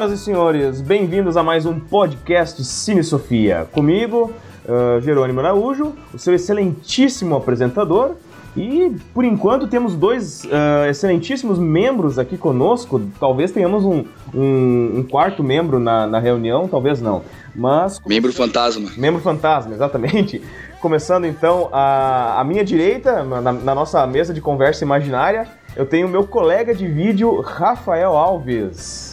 Senhoras e senhores, bem-vindos a mais um podcast Cine Sofia. Comigo, uh, Jerônimo Araújo, o seu excelentíssimo apresentador. E por enquanto temos dois uh, excelentíssimos membros aqui conosco. Talvez tenhamos um, um, um quarto membro na, na, reunião, talvez não. Mas. Membro fantasma. Membro fantasma, exatamente. Começando então a, a minha direita, na, na nossa mesa de conversa imaginária, eu tenho meu colega de vídeo, Rafael Alves.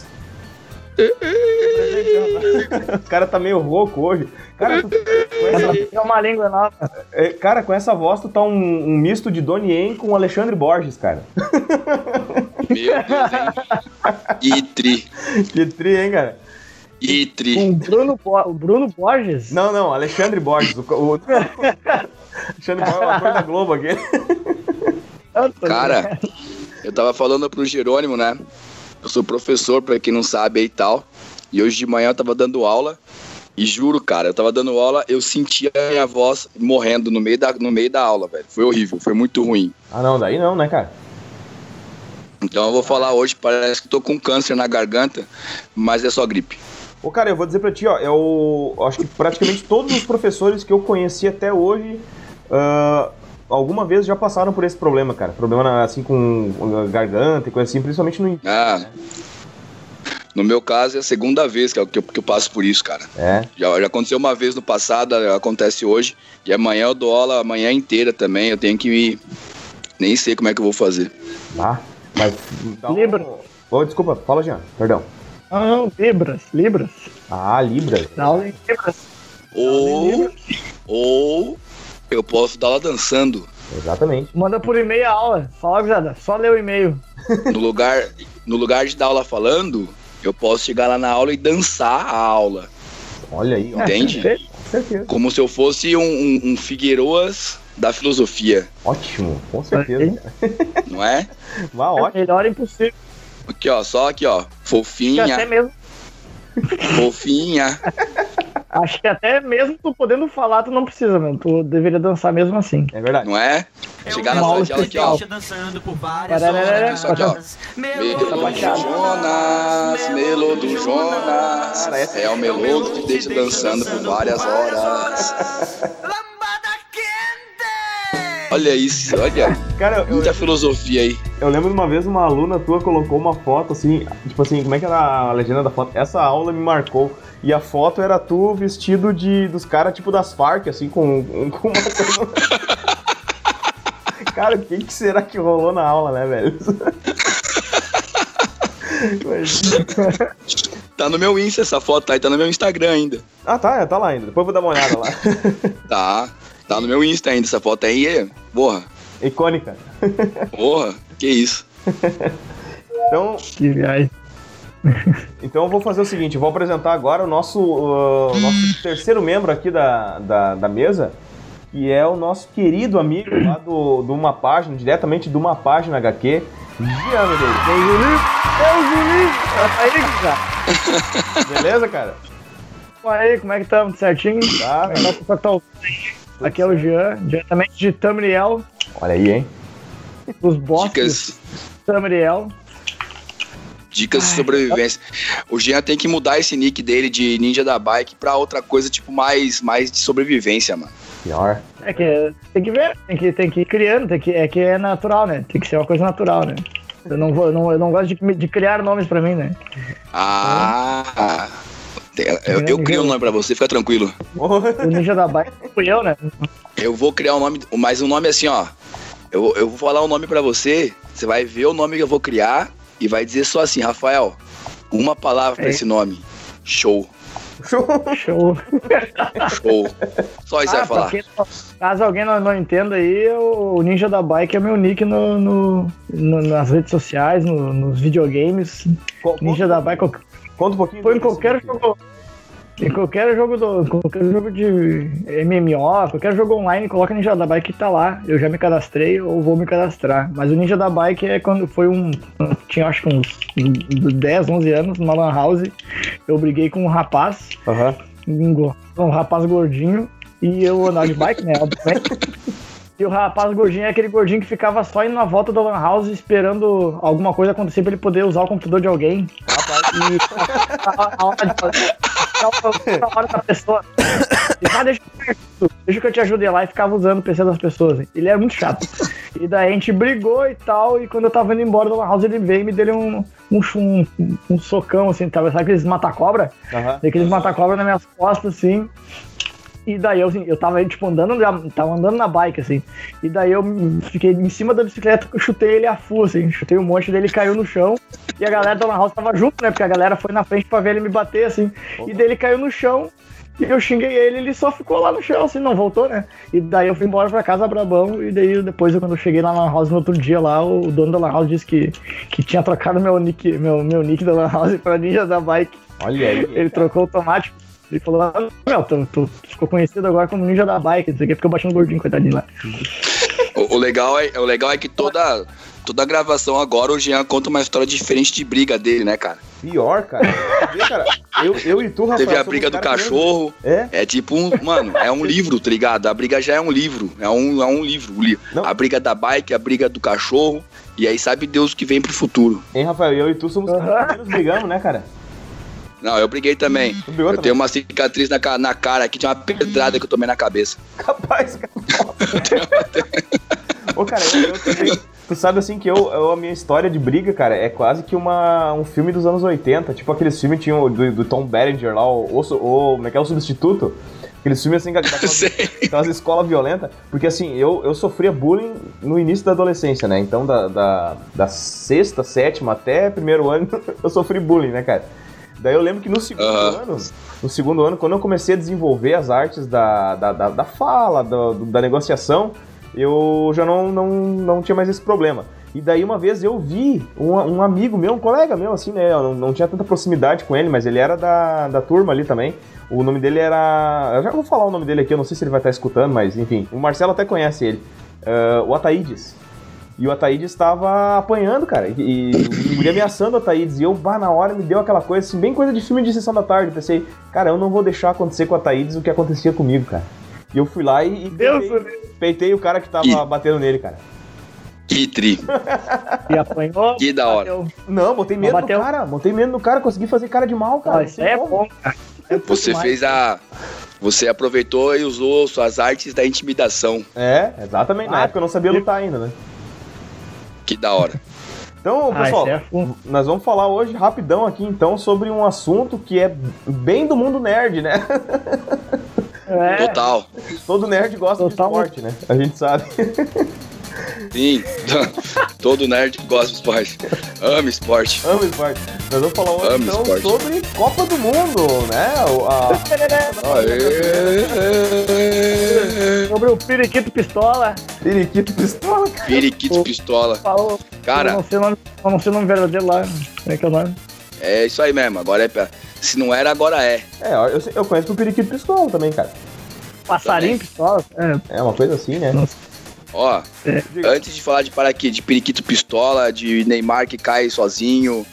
o cara tá meio rouco hoje. Cara, tu, essa, é uma língua nova. É, cara, com essa voz tu tá um, um misto de Donnie Yen com Alexandre Borges, cara. Meu Deus, hein? Itri. Itri, hein, cara? Itri. Com Bruno, Bo Bruno Borges? Não, não, Alexandre Borges. O, o... Alexandre Borges é uma coisa da Globo aqui. Cara, eu tava falando pro Jerônimo, né? Eu sou professor, pra quem não sabe aí e tal. E hoje de manhã eu tava dando aula. E juro, cara, eu tava dando aula, eu sentia a minha voz morrendo no meio da, no meio da aula, velho. Foi horrível, foi muito ruim. Ah, não, daí não, né, cara? Então eu vou falar hoje, parece que tô com câncer na garganta, mas é só gripe. Ô, cara, eu vou dizer pra ti, ó, eu acho que praticamente todos os professores que eu conheci até hoje, uh, alguma vez já passaram por esse problema, cara. Problema assim com garganta e coisa assim, principalmente no Ah. No meu caso, é a segunda vez que eu, que eu, que eu passo por isso, cara. É. Já, já, aconteceu uma vez no passado, acontece hoje. E amanhã eu dou aula a manhã inteira também. Eu tenho que me. Nem sei como é que eu vou fazer. Ah, mas. Um... Libras. Oh, desculpa, fala, Jean, perdão. Não, não, Libras, Libras. Ah, Libras. Dá aula em Libras. Ou. Ou eu posso dar aula dançando. Exatamente. Manda por e-mail a aula. Fala, Guzada, só lê o e-mail. No lugar, no lugar de dar aula falando, eu posso chegar lá na aula e dançar a aula. Olha aí, ó. Entende? É, com certeza. Como se eu fosse um, um, um Figueiroas da filosofia. Ótimo, com certeza. Não é? Ótimo. É melhor impossível. Aqui, ó, só aqui, ó. Fofinha. Até mesmo. Fofinha. Acho que até mesmo tu podendo falar, tu não precisa, mano. Tu deveria dançar mesmo assim. É verdade. Não é? Chegar na sala de aula aqui, ó. dançando por várias horas. Aqui, ó. Melô do Jonas, melô do Jonas. É o melô que te deixa dançando por várias horas. Olha isso, olha. Cara, Muita eu, filosofia aí. Eu lembro de uma vez uma aluna tua colocou uma foto assim, tipo assim, como é que era a legenda da foto? Essa aula me marcou. E a foto era tu vestido de dos caras tipo das Farc, assim, com, com uma coisa. cara, o que, que será que rolou na aula, né, velho? tá no meu Insta essa foto aí, tá no meu Instagram ainda. Ah, tá, tá lá ainda. Depois eu vou dar uma olhada lá. tá, tá no meu Insta ainda essa foto aí, é, porra. Icônica. Porra, que isso. Então. Que viagem. Então eu vou fazer o seguinte, eu vou apresentar agora o nosso, uh, o nosso terceiro membro aqui da, da, da, mesa, que é o nosso querido amigo lá do, do Uma Página, diretamente de Uma Página HQ, Jean Medeiros. Ei, Juninho! aí, cara. Beleza, cara? Aí, como é que estamos? Certinho? Tá, tá, tá, Aqui é o Jean, diretamente de Tamriel. Olha aí, hein? Os bosses. Dicas. Tamriel. Dicas de sobrevivência. O Jean tem que mudar esse nick dele de Ninja da Bike pra outra coisa, tipo, mais, mais de sobrevivência, mano. Pior. É que tem que ver, tem que, tem que ir criando, tem que, é que é natural, né? Tem que ser uma coisa natural, né? Eu não, vou, eu não, eu não gosto de, de criar nomes pra mim, né? Ah. Eu, eu crio um nome pra você, fica tranquilo. O Ninja da Bike fui eu, né? Eu vou criar um nome, mas um nome assim, ó. Eu, eu vou falar um nome pra você, você vai ver o nome que eu vou criar e vai dizer só assim, Rafael, uma palavra pra esse nome. Show. Show. Show. Show. Só isso ah, vai falar. Quem, caso alguém não, não entenda aí, o Ninja da Bike é meu nick no, no, no nas redes sociais, no, nos videogames. Qual, Ninja da Bike. Conta um pouquinho. Foi em qualquer jogo. Em qualquer jogo do. Qualquer jogo de MMO, qualquer jogo online, coloca Ninja da Bike que tá lá. Eu já me cadastrei ou vou me cadastrar. Mas o Ninja da Bike é quando foi um. Tinha acho que uns 10, 11 anos, numa Lan House. Eu briguei com um rapaz. Uhum. Um, um rapaz gordinho. E eu andava de bike, né? Obviamente. E o rapaz gordinho é aquele gordinho que ficava só indo na volta do Lan House esperando alguma coisa acontecer pra ele poder usar o computador de alguém. E a, hora de fazer. A hora da pessoa. E, ah, deixa, que eu te ajude lá e ficava usando o PC das pessoas. Ele era muito chato. E daí a gente brigou e tal. E quando eu tava indo embora do Lan House, ele veio e me deu um, um, um, um socão, assim, tava, sabe aqueles mata-cobra? Aham. Daqueles mata-cobra nas minhas costas, assim. E daí eu, assim, eu tava, tipo, andando, tava andando na bike, assim. E daí eu fiquei em cima da bicicleta, chutei ele a full, assim. Chutei um monte dele, caiu no chão. E a galera da Lan House tava junto, né? Porque a galera foi na frente pra ver ele me bater, assim. E daí ele caiu no chão. E eu xinguei ele, ele só ficou lá no chão, assim, não voltou, né? E daí eu fui embora pra casa brabão. E daí depois, quando eu cheguei lá na Lan House no outro dia lá, o dono da Lan House disse que, que tinha trocado meu nick, meu, meu nick da Lan House pra Ninja da Bike. Olha aí. Ele trocou automático. Ele falou, ah, meu, tu, tu ficou conhecido agora como ninja da bike, não sei o que, bati no gordinho, coitadinho lá. O, o legal é, o legal é que toda, toda gravação agora o Jean conta uma história diferente de briga dele, né, cara? Pior, cara. Vê, cara, eu, eu e tu, Rafael. Teve a briga do cachorro. É? É tipo um. Mano, é um livro, tá ligado? A briga já é um livro. É um, é um livro. Não. A briga da bike, a briga do cachorro. E aí sabe Deus o que vem pro futuro. Hein, Rafael? Eu e tu somos os caras que menos brigamos, né, cara? Não, eu briguei também. Brigou Eu também? tenho uma cicatriz na, na cara aqui de uma pedrada que eu tomei na cabeça. Capaz, cara. Ô, cara, eu, eu também. Tu sabe assim que eu, eu- a minha história de briga, cara, é quase que uma, um filme dos anos 80. Tipo aqueles filmes tinham o do, do Tom Berenger lá, o, o, o- como é que é o substituto? Aqueles filmes assim, daquelas, Sei. aquelas escolas violentas. Porque assim, eu, eu sofria bullying no início da adolescência, né? Então da, da, da sexta, sétima até primeiro ano eu sofri bullying, né, cara? Daí eu lembro que no segundo ano, no segundo ano, quando eu comecei a desenvolver as artes da, da, da, da fala, do- da negociação, eu já não, não, não tinha mais esse problema. E daí uma vez eu vi um, um amigo meu, um colega meu, assim, né? Eu não, não tinha tanta proximidade com ele, mas ele era da, da turma ali também. O nome dele era. Eu já vou falar o nome dele aqui, eu não sei se ele vai estar escutando, mas enfim. O Marcelo até conhece ele. Ah, o Ataídes. E o Ataídes estava apanhando, cara. E, e me ameaçando o Ataídes. E eu, bah, na hora me deu aquela coisa assim, bem coisa de filme de sessão da tarde. Eu pensei, cara, eu não vou deixar acontecer com o Ataídes o que acontecia comigo, cara. E eu fui lá e, e Deus peitei, peitei o cara que tava E- batendo nele, cara. Que tri. E apanhou. Que da hora. bateu. Não, botei medo Bateu. no cara. Botei medo no cara, consegui fazer cara de mal, cara. Não é como. bom, cara. É Você mais. fez a. Você aproveitou e usou suas artes da intimidação. É, exatamente. Na Ah, época eu não sabia lutar ainda, né? Que da hora. Então, Ah, pessoal, isso é nós vamos falar hoje rapidão aqui, então, sobre um assunto que é bem do mundo nerd, né? É, Total. Todo nerd gosta Total. de esporte, né? A gente sabe. Sim. Todo nerd gosta de esporte. Ama esporte. Amo esporte. Nós vamos falar hoje, então, esporte. sobre Copa do Mundo, né? A- Aê. sobre o periquito pistola. Periquito pistola, cara. Periquito pistola. Falou. Eu Cara, não sei o nome, eu não sei o nome verdadeiro lá. Como é que é o nome? é isso aí mesmo. Agora é. pra- Se não era, agora é. É, eu, eu conheço o periquito pistola também, cara. Passarinho pistola? É, É uma coisa assim, né? Ó, É. antes de falar de para aqui, de periquito pistola, de Neymar que cai sozinho,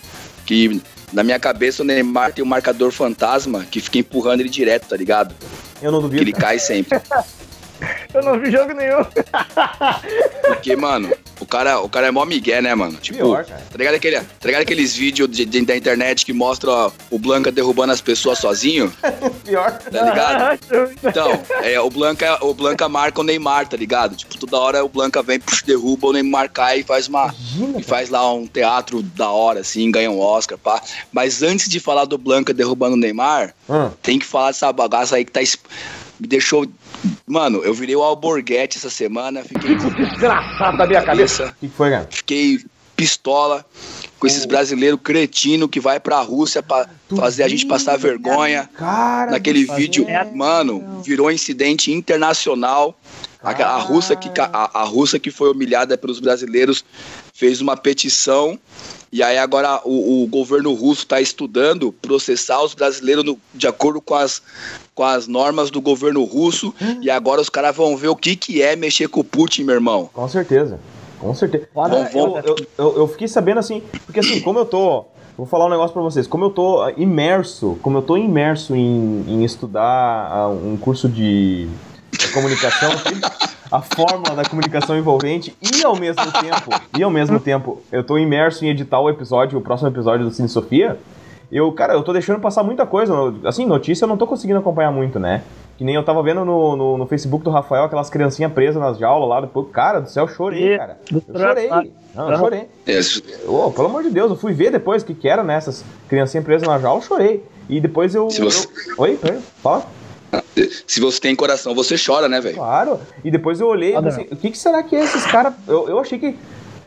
que na minha cabeça o Neymar tem um marcador fantasma que fica empurrando ele direto, tá ligado? Eu não Que duvido. ele cai sempre. eu não vi jogo nenhum. Porque, mano, o cara, o cara é mó migué, né, mano? Tipo, Pior, cara. Tá ligado, aquele, tá ligado aqueles vídeos de- de- da internet que mostra ó, o Blanca derrubando as pessoas sozinho? Pior. Tá ligado? Então, é, o, Blanca, o Blanca marca o Neymar, tá ligado? Tipo, toda hora o Blanca vem, pux, derruba, o Neymar cai e faz uma. Imagina, E faz lá um teatro da hora, assim, ganha um Oscar, pá. Mas antes de falar do Blanca derrubando o Neymar, Hum, tem que falar dessa bagaça aí que tá. Me deixou. Mano, eu virei o Alborguete essa semana, fiquei Desgraçado da minha cabeça. o que foi, cara? fiquei pistola com esses brasileiros cretino que vai pra Rússia pra Tu fazer a gente passar vergonha. Cara, Naquele vídeo, merda. mano, virou incidente internacional. Aquela- A, russa que, a, a russa que foi humilhada pelos brasileiros fez uma petição e aí agora o, o governo russo está estudando processar os brasileiros no- de acordo com as, com as normas do governo russo e agora os caras vão ver o que, que é mexer com o Putin, meu irmão. Com certeza. Com certeza. Cara, eu, eu, eu, eu fiquei sabendo assim, porque assim, como eu tô. Vou falar um negócio pra vocês. Como eu tô ah, imerso, como eu tô imerso em, em estudar ah, um curso de, de comunicação, a fórmula da comunicação envolvente e ao mesmo tempo, e ao mesmo tempo, eu tô imerso em editar o episódio, o próximo episódio do Cine Sofia. Eu, cara, eu tô deixando passar muita coisa. Assim, notícia eu não tô conseguindo acompanhar muito, né? Que nem eu tava vendo no, no, no Facebook do Rafael aquelas criancinhas presas nas jaulas lá. Depois, cara do céu, eu chorei, cara. Eu chorei. Não, eu chorei. Oh, pelo amor de Deus, eu fui ver depois o que, que era nessas né, criancinhas presas na jaula, eu chorei. E depois eu. eu... Oi, peraí, fala. Se você tem coração, você chora, né, velho? Claro. E depois eu olhei e pensei, o que, que será que é esses caras. Eu, eu achei que.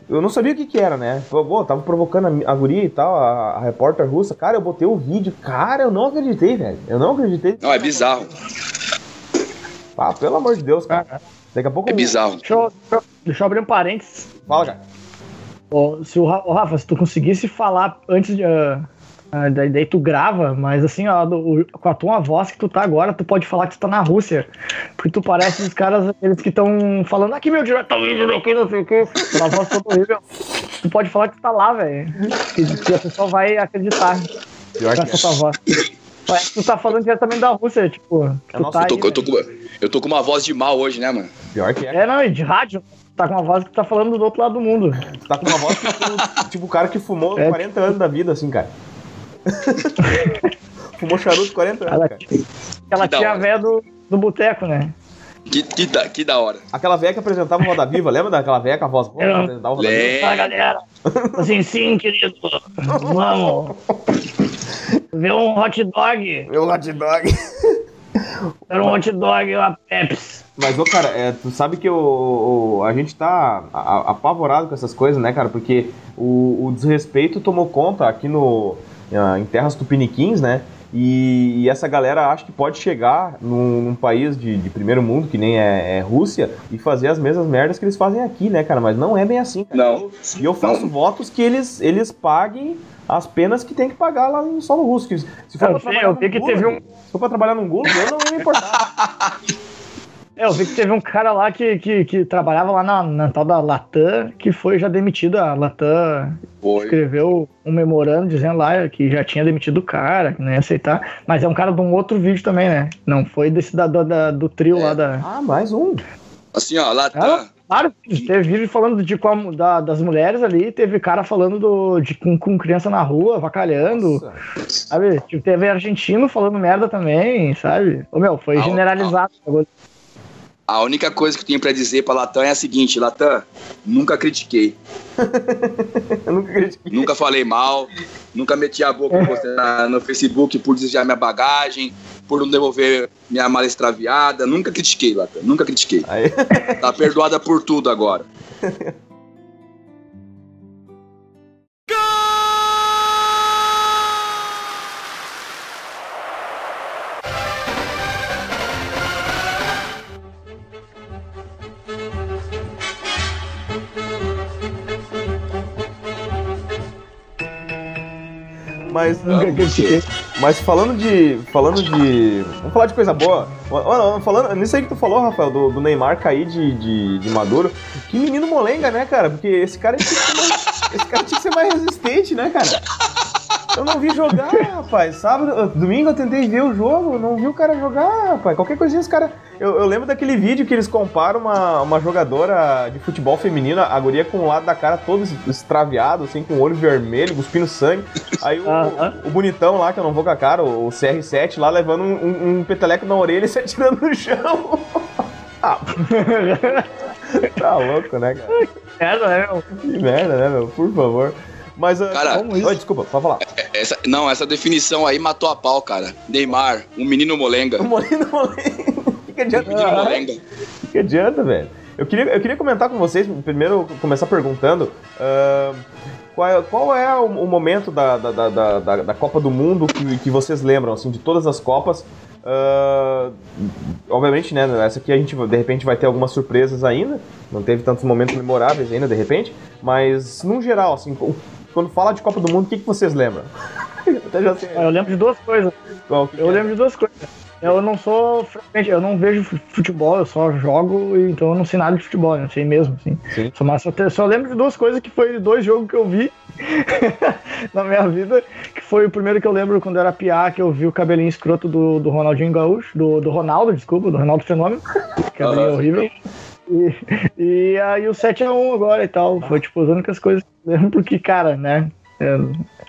Eu não sabia o que, que era, né? Pô, tava provocando a, a guria e tal, a, a, repórter russa. Cara, eu botei o vídeo. Cara, eu não acreditei, velho. Eu não acreditei. Não, é bizarro. Ah, pelo amor de Deus, cara. Daqui a pouco. É bizarro. Deixa eu, deixa eu abrir um parênteses. Fala, já. se o Rafa, se tu conseguisse falar antes de. Uh, daí, daí, tu grava, mas assim, ó, do, com a tua voz que tu tá agora, tu pode falar que tu tá na Rússia. Porque tu parece os caras, aqueles que estão falando aqui, meu direto tá vindo aqui, não sei o quê. Uma voz toda horrível. Tu pode falar que tu tá lá, velho. Que, que, a pessoa vai acreditar. Pior com essa tua voz. Parece que tu tá falando diretamente da Rússia, tipo. É nossa, tá eu, tô, aí, eu, tô com, eu, tô, com uma voz de mal hoje, né, mano? Pior que é. É, não, de rádio. Tá com uma voz que tá falando do outro lado do mundo. Tá com uma voz que, tipo, tipo o cara que fumou é. 40 anos da vida, assim, cara. fumou charuto 40 anos, Ela, cara. Aquela tia velha do, do boteco, né? Que, que, da, que da hora. Aquela velha que apresentava o Roda Viva, lembra daquela velha com a voz boa? Eu... Apresentava o Roda Viva? Ah, galera. Assim, sim, querido. Vamos. Ver um hot dog. Ver um hot dog. Ver um hot dog e uma Pepsi. Mas, ô, cara, é, tu sabe que o, o a gente tá apavorado com essas coisas, né, cara? Porque o, o desrespeito tomou conta aqui no, em terras tupiniquins, né? E, e, essa galera acha que pode chegar num, num país de, de, primeiro mundo, que nem é, é, Rússia, e fazer as mesmas merdas que eles fazem aqui, né, cara? Mas não é bem assim, cara. Não. E eu faço não. votos que eles, eles paguem as penas que tem que pagar lá no solo russo. Se for eu, pra eu vi que teve um... Se for pra trabalhar num Google, eu não ia me importar. É, eu vi que teve um cara lá que, que, que trabalhava lá na, na, tal da Latam, que foi já demitido. A Latam foi. escreveu um memorando dizendo lá que já tinha demitido o cara, que não ia aceitar. Mas é um cara de um outro vídeo também, né? Não foi desse da, da do trio é. lá da. Ah, mais um. Assim, ó, Latam. Claro, teve vídeo falando de qual, da, das mulheres ali, teve cara falando do, de, com, com criança na rua, vacalhando. Nossa. Sabe? Tipo, teve argentino falando merda também, sabe? Ô, meu, foi ah, generalizado. Ah. A única coisa que eu tenho para dizer para Latam é a seguinte, Latam, nunca critiquei. nunca critiquei. Nunca falei mal, nunca meti a boca no Facebook por desviar minha bagagem, por não devolver minha mala extraviada, nunca critiquei, Latam, nunca critiquei. Aí. Tá perdoada por tudo agora. Mas, mas falando de. Falando de. Vamos falar de coisa boa. Falando, nisso aí que tu falou, Rafael, do, do Neymar cair de, de, de, Maduro. Que menino molenga, né, cara? Porque esse cara tinha que ser mais, esse cara tinha que ser mais resistente, né, cara? Eu não vi jogar, rapaz. Sábado, domingo eu tentei ver o jogo, não vi o cara jogar, rapaz. Qualquer coisinha os caras. Eu, eu, lembro daquele vídeo que eles comparam uma, uma jogadora de futebol feminino, a guria com o lado da cara todo extraviado, assim, com o olho vermelho, cuspindo sangue. Aí o, uh -huh. o, o, bonitão lá, que eu não vou com a cara, o, o CR7 lá, levando um, um, um, peteleco na orelha e se atirando no chão. ah. tá louco, né, cara? Que merda, né, meu? Que merda, né, meu? Por favor. Mas, uh, cara, como isso? Oi, desculpa, pode falar. É, é, essa, não, essa definição aí matou a pau, cara. Neymar, um menino molenga. Um menino molenga. O que adianta? Menino molenga. O que adianta, velho? Eu queria, eu queria comentar com vocês, primeiro começar perguntando. Uh, qual é, qual é o, o momento da, da, da, da, da Copa do Mundo que, que vocês lembram, assim, de todas as Copas? Uh, obviamente, né? Essa aqui a gente de repente vai ter algumas surpresas ainda. Não teve tantos momentos memoráveis ainda, de repente. Mas, no geral, assim, quando fala de Copa do Mundo, o que, que vocês lembram? Já sei. Eu lembro de duas coisas. Qual, que eu que é? lembro de duas coisas. Eu não sou frequente, eu não vejo futebol, eu só jogo, então eu não sei nada de futebol, não sei mesmo, assim. Sim. Só, mas só, só lembro de duas coisas que foi dois jogos que eu vi na minha vida, que foi o primeiro que eu lembro quando eu era piá, que eu vi o cabelinho escroto do, do Ronaldinho Gaúcho, do, do Ronaldo, desculpa, do Ronaldo Fenômeno, que uhum. horrível. E, e aí o 7x1 agora e tal. Foi tipo as únicas coisas que eu lembro, porque, cara, né?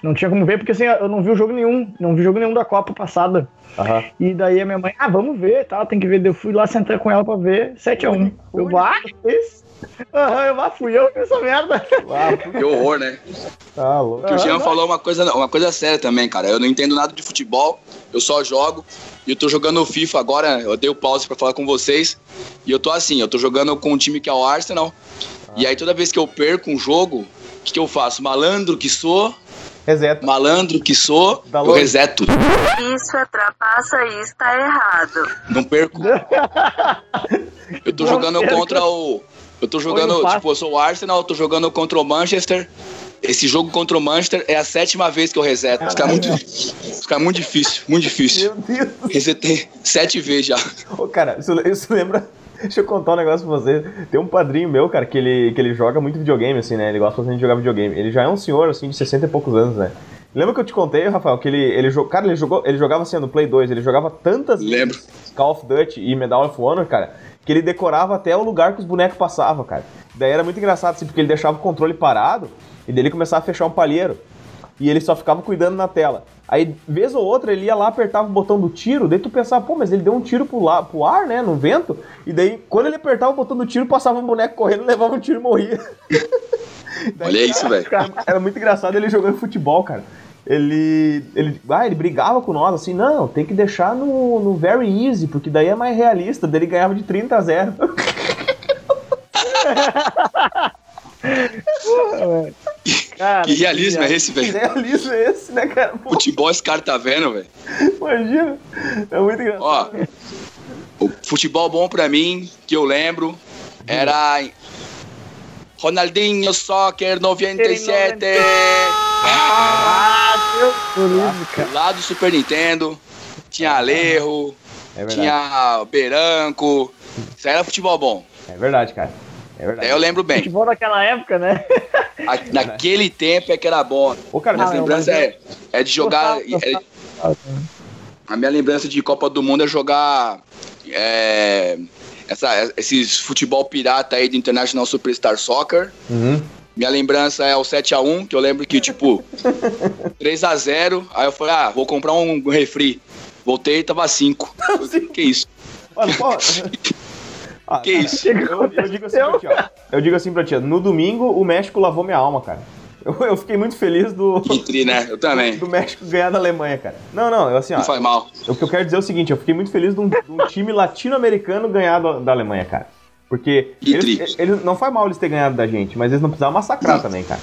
não tinha como ver, porque assim, eu não vi o jogo nenhum. Não vi jogo nenhum da Copa passada. Aham. E daí a minha mãe, ah, vamos ver, tá? Tem que ver. Eu fui lá sentar com ela pra ver 7x1. Eu, vá, isso. Aham, eu fui eu que fiz essa merda. Ah, Que horror, né? tá louco. Que o Jean Ah, falou uma coisa, uma coisa séria também, cara. Eu não entendo nada de futebol, eu só jogo. E eu tô jogando FIFA agora, eu dei o pause pra falar com vocês. E eu tô assim, eu tô jogando com um time que é o Arsenal. E aí toda vez que eu perco um jogo, o que, que eu faço? Malandro que sou, Reseta. malandro que sou, Dá eu longe. reseto. Isso é trapaça e está errado. Não perco. Eu tô Não jogando perca. contra o. Eu tô jogando, tipo, eu sou o Arsenal, eu tô jogando contra o Manchester. Esse jogo contra o Manchester é a sétima vez que eu reseto. Fica muito, fica muito difícil, muito difícil. Meu Deus. Resetei sete vezes já. Ô, cara, isso, isso lembra. Deixa eu contar um negócio pra você. Tem um padrinho meu, cara, que ele, que ele joga muito videogame, assim, né? Ele gosta bastante de jogar videogame. Ele já é um senhor, assim, de 60 e poucos anos, né? Lembra que eu te contei, Rafael, que ele, ele, cara, ele, jogou, ele jogava assim no Play 2, ele jogava tantas Lembro. Call of Duty e Medal of Honor, cara, que ele decorava até o lugar que os bonecos passavam, cara. Daí era muito engraçado, assim, porque ele deixava o controle parado e daí ele começava a fechar um palheiro. E ele só ficava cuidando na tela. Aí, vez ou outra, ele ia lá, apertava o botão do tiro, daí tu pensava, pô, mas ele deu um tiro pro, la- pro ar, né, no vento, e daí, quando ele apertava o botão do tiro, passava um boneco correndo, levava um tiro e morria. Daí, Olha isso, velho. Era muito engraçado ele jogando futebol, cara. Ele, ele, ah, ele brigava com nós, assim, não, tem que deixar no, no very easy, porque daí é mais realista, daí ele ganhava de 30 a 0. Cara, Que realismo é esse, Que velho? realismo é esse, né, cara? Pô, Futebol esse cara tá vendo, velho. imagina. É muito engraçado. Ó, o futebol bom pra mim, que eu lembro, era Ronaldinho Soccer 97. Ah, Cara. Lá do Super Nintendo, tinha Alerro, é verdade. tinha Beranco. Isso aí era futebol bom. É verdade, cara. É verdade. Daí eu lembro bem. Futebol daquela época, né? A- naquele tempo é que era bom. Ô, cara, Minha Ah, lembrança é, é de jogar. Gostava, é- gostava. a minha lembrança de Copa do Mundo é jogar. é, essa, esses futebol pirata aí do International Superstar Soccer. Uhum. Minha lembrança é o 7x1, que eu lembro que, tipo, 3x0. Aí eu falei, ah, vou comprar um refri. Voltei e tava 5. Que isso? Olha, pô. Ah, Que isso? Eu, eu digo assim pra ti, ó. Eu digo assim pra ti, ó, no domingo o México lavou minha alma, cara. Eu, eu fiquei muito feliz do, Que tri, né? Eu também. do México ganhar da Alemanha, cara. Não, não, eu assim, ó. Não faz mal. O que eu quero dizer é o seguinte, eu fiquei muito feliz de um, de um time latino-americano ganhar da, da Alemanha, cara. Porque Que eles, tri. eles- não faz mal eles terem ganhado da gente, mas eles não precisavam massacrar também, cara.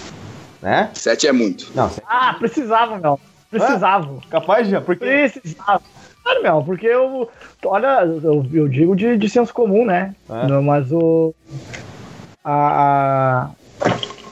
Né? 7 é muito. Não, Ah, precisava, meu. Precisava. capaz de, porque Precisava. Claro, meu, porque eu. Olha, eu, eu digo de, de senso comum, né? É. Não, mas o. A.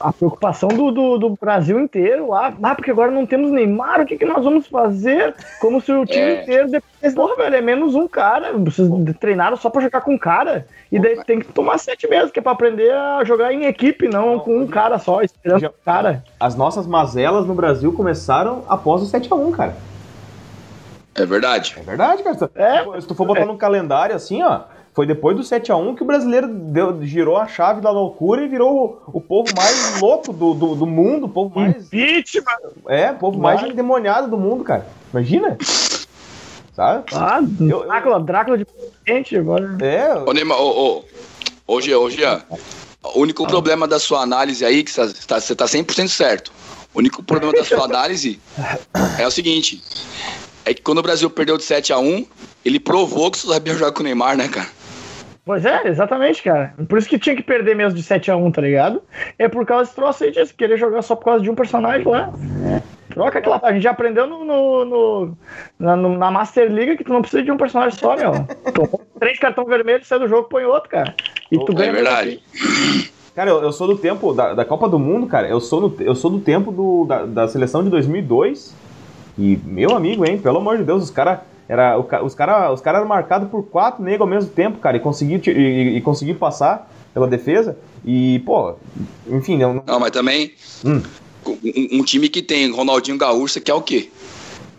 A preocupação do, do, do Brasil inteiro lá, ah, porque agora não temos Neymar, o que, que nós vamos fazer? Como se o time É. inteiro dependesse. Porra, velho, é menos um cara. Vocês treinaram só pra jogar com um cara. E daí tem que tomar sete meses, que é pra aprender a jogar em equipe, não com um cara só, esperando Já- o cara. as nossas mazelas no Brasil começaram após o 7x1, cara. É verdade. É verdade, cara. Se- É. Se tu for botar no calendário assim, ó, foi depois do 7x1 que o brasileiro deu- girou a chave da loucura e virou o, o povo mais louco do, do, do mundo, o povo mais. Impeachment! É, o povo mais Vai. endemoniado do mundo, cara. Imagina? Sabe? Ah, eu- Drácula, Drácula de gente agora. É, Ô, Neymar, ô, ô. Ô, Jean. O único problema da sua análise aí, que você tá, você tá 100% certo. O único problema da sua análise é o seguinte: é que quando o Brasil perdeu de 7 a 1 ele provou que você sabia jogar com o Neymar, né, cara? Pois é, exatamente, cara. Por isso que tinha que perder mesmo de 7x1, tá ligado? É por causa desse troço aí de querer jogar só por causa de um personagem lá. Troca aquela. A gente já aprendeu no, no- no- na, no- na Master League que tu não precisa de um personagem só, meu. Tomou três cartão vermelho, sai do jogo, põe outro, cara. E tu É ganha. É verdade. Cara, eu, eu sou do tempo da, da Copa do Mundo, cara. Eu sou, no- eu sou do tempo do, da, da seleção de 2002. E, meu amigo, hein? Pelo amor de Deus, os caras era, o os cara, os cara eram marcados por quatro negros ao mesmo tempo, cara. E conseguiu, e, e conseguiu passar pela defesa. E, pô, enfim, não, Não, mas também. Hum. Um, um time que tem Ronaldinho Gaúcho, você quer o quê?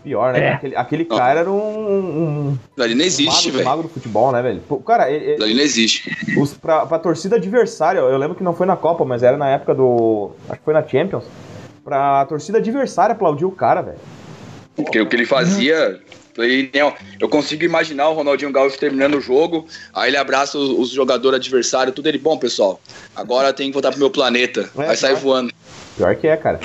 Pior, né? É. Aquele, aquele cara era um, um, Ali não um existe, velho. mago do futebol, né, velho? Pô, Cara, ele- ele- Ali não existe. os, pra, pra torcida adversária, eu lembro que não foi na Copa, mas era na época do. Acho que foi na Champions. Pra torcida adversária aplaudir o cara, velho. Porque o que ele fazia. Ele, não, eu consigo imaginar o Ronaldinho Gaúcho terminando o jogo, aí ele abraça os, os jogadores adversários, tudo ele, bom, pessoal, agora tem que voltar pro meu planeta. É, Aí sai vai. voando, Pior que é, cara.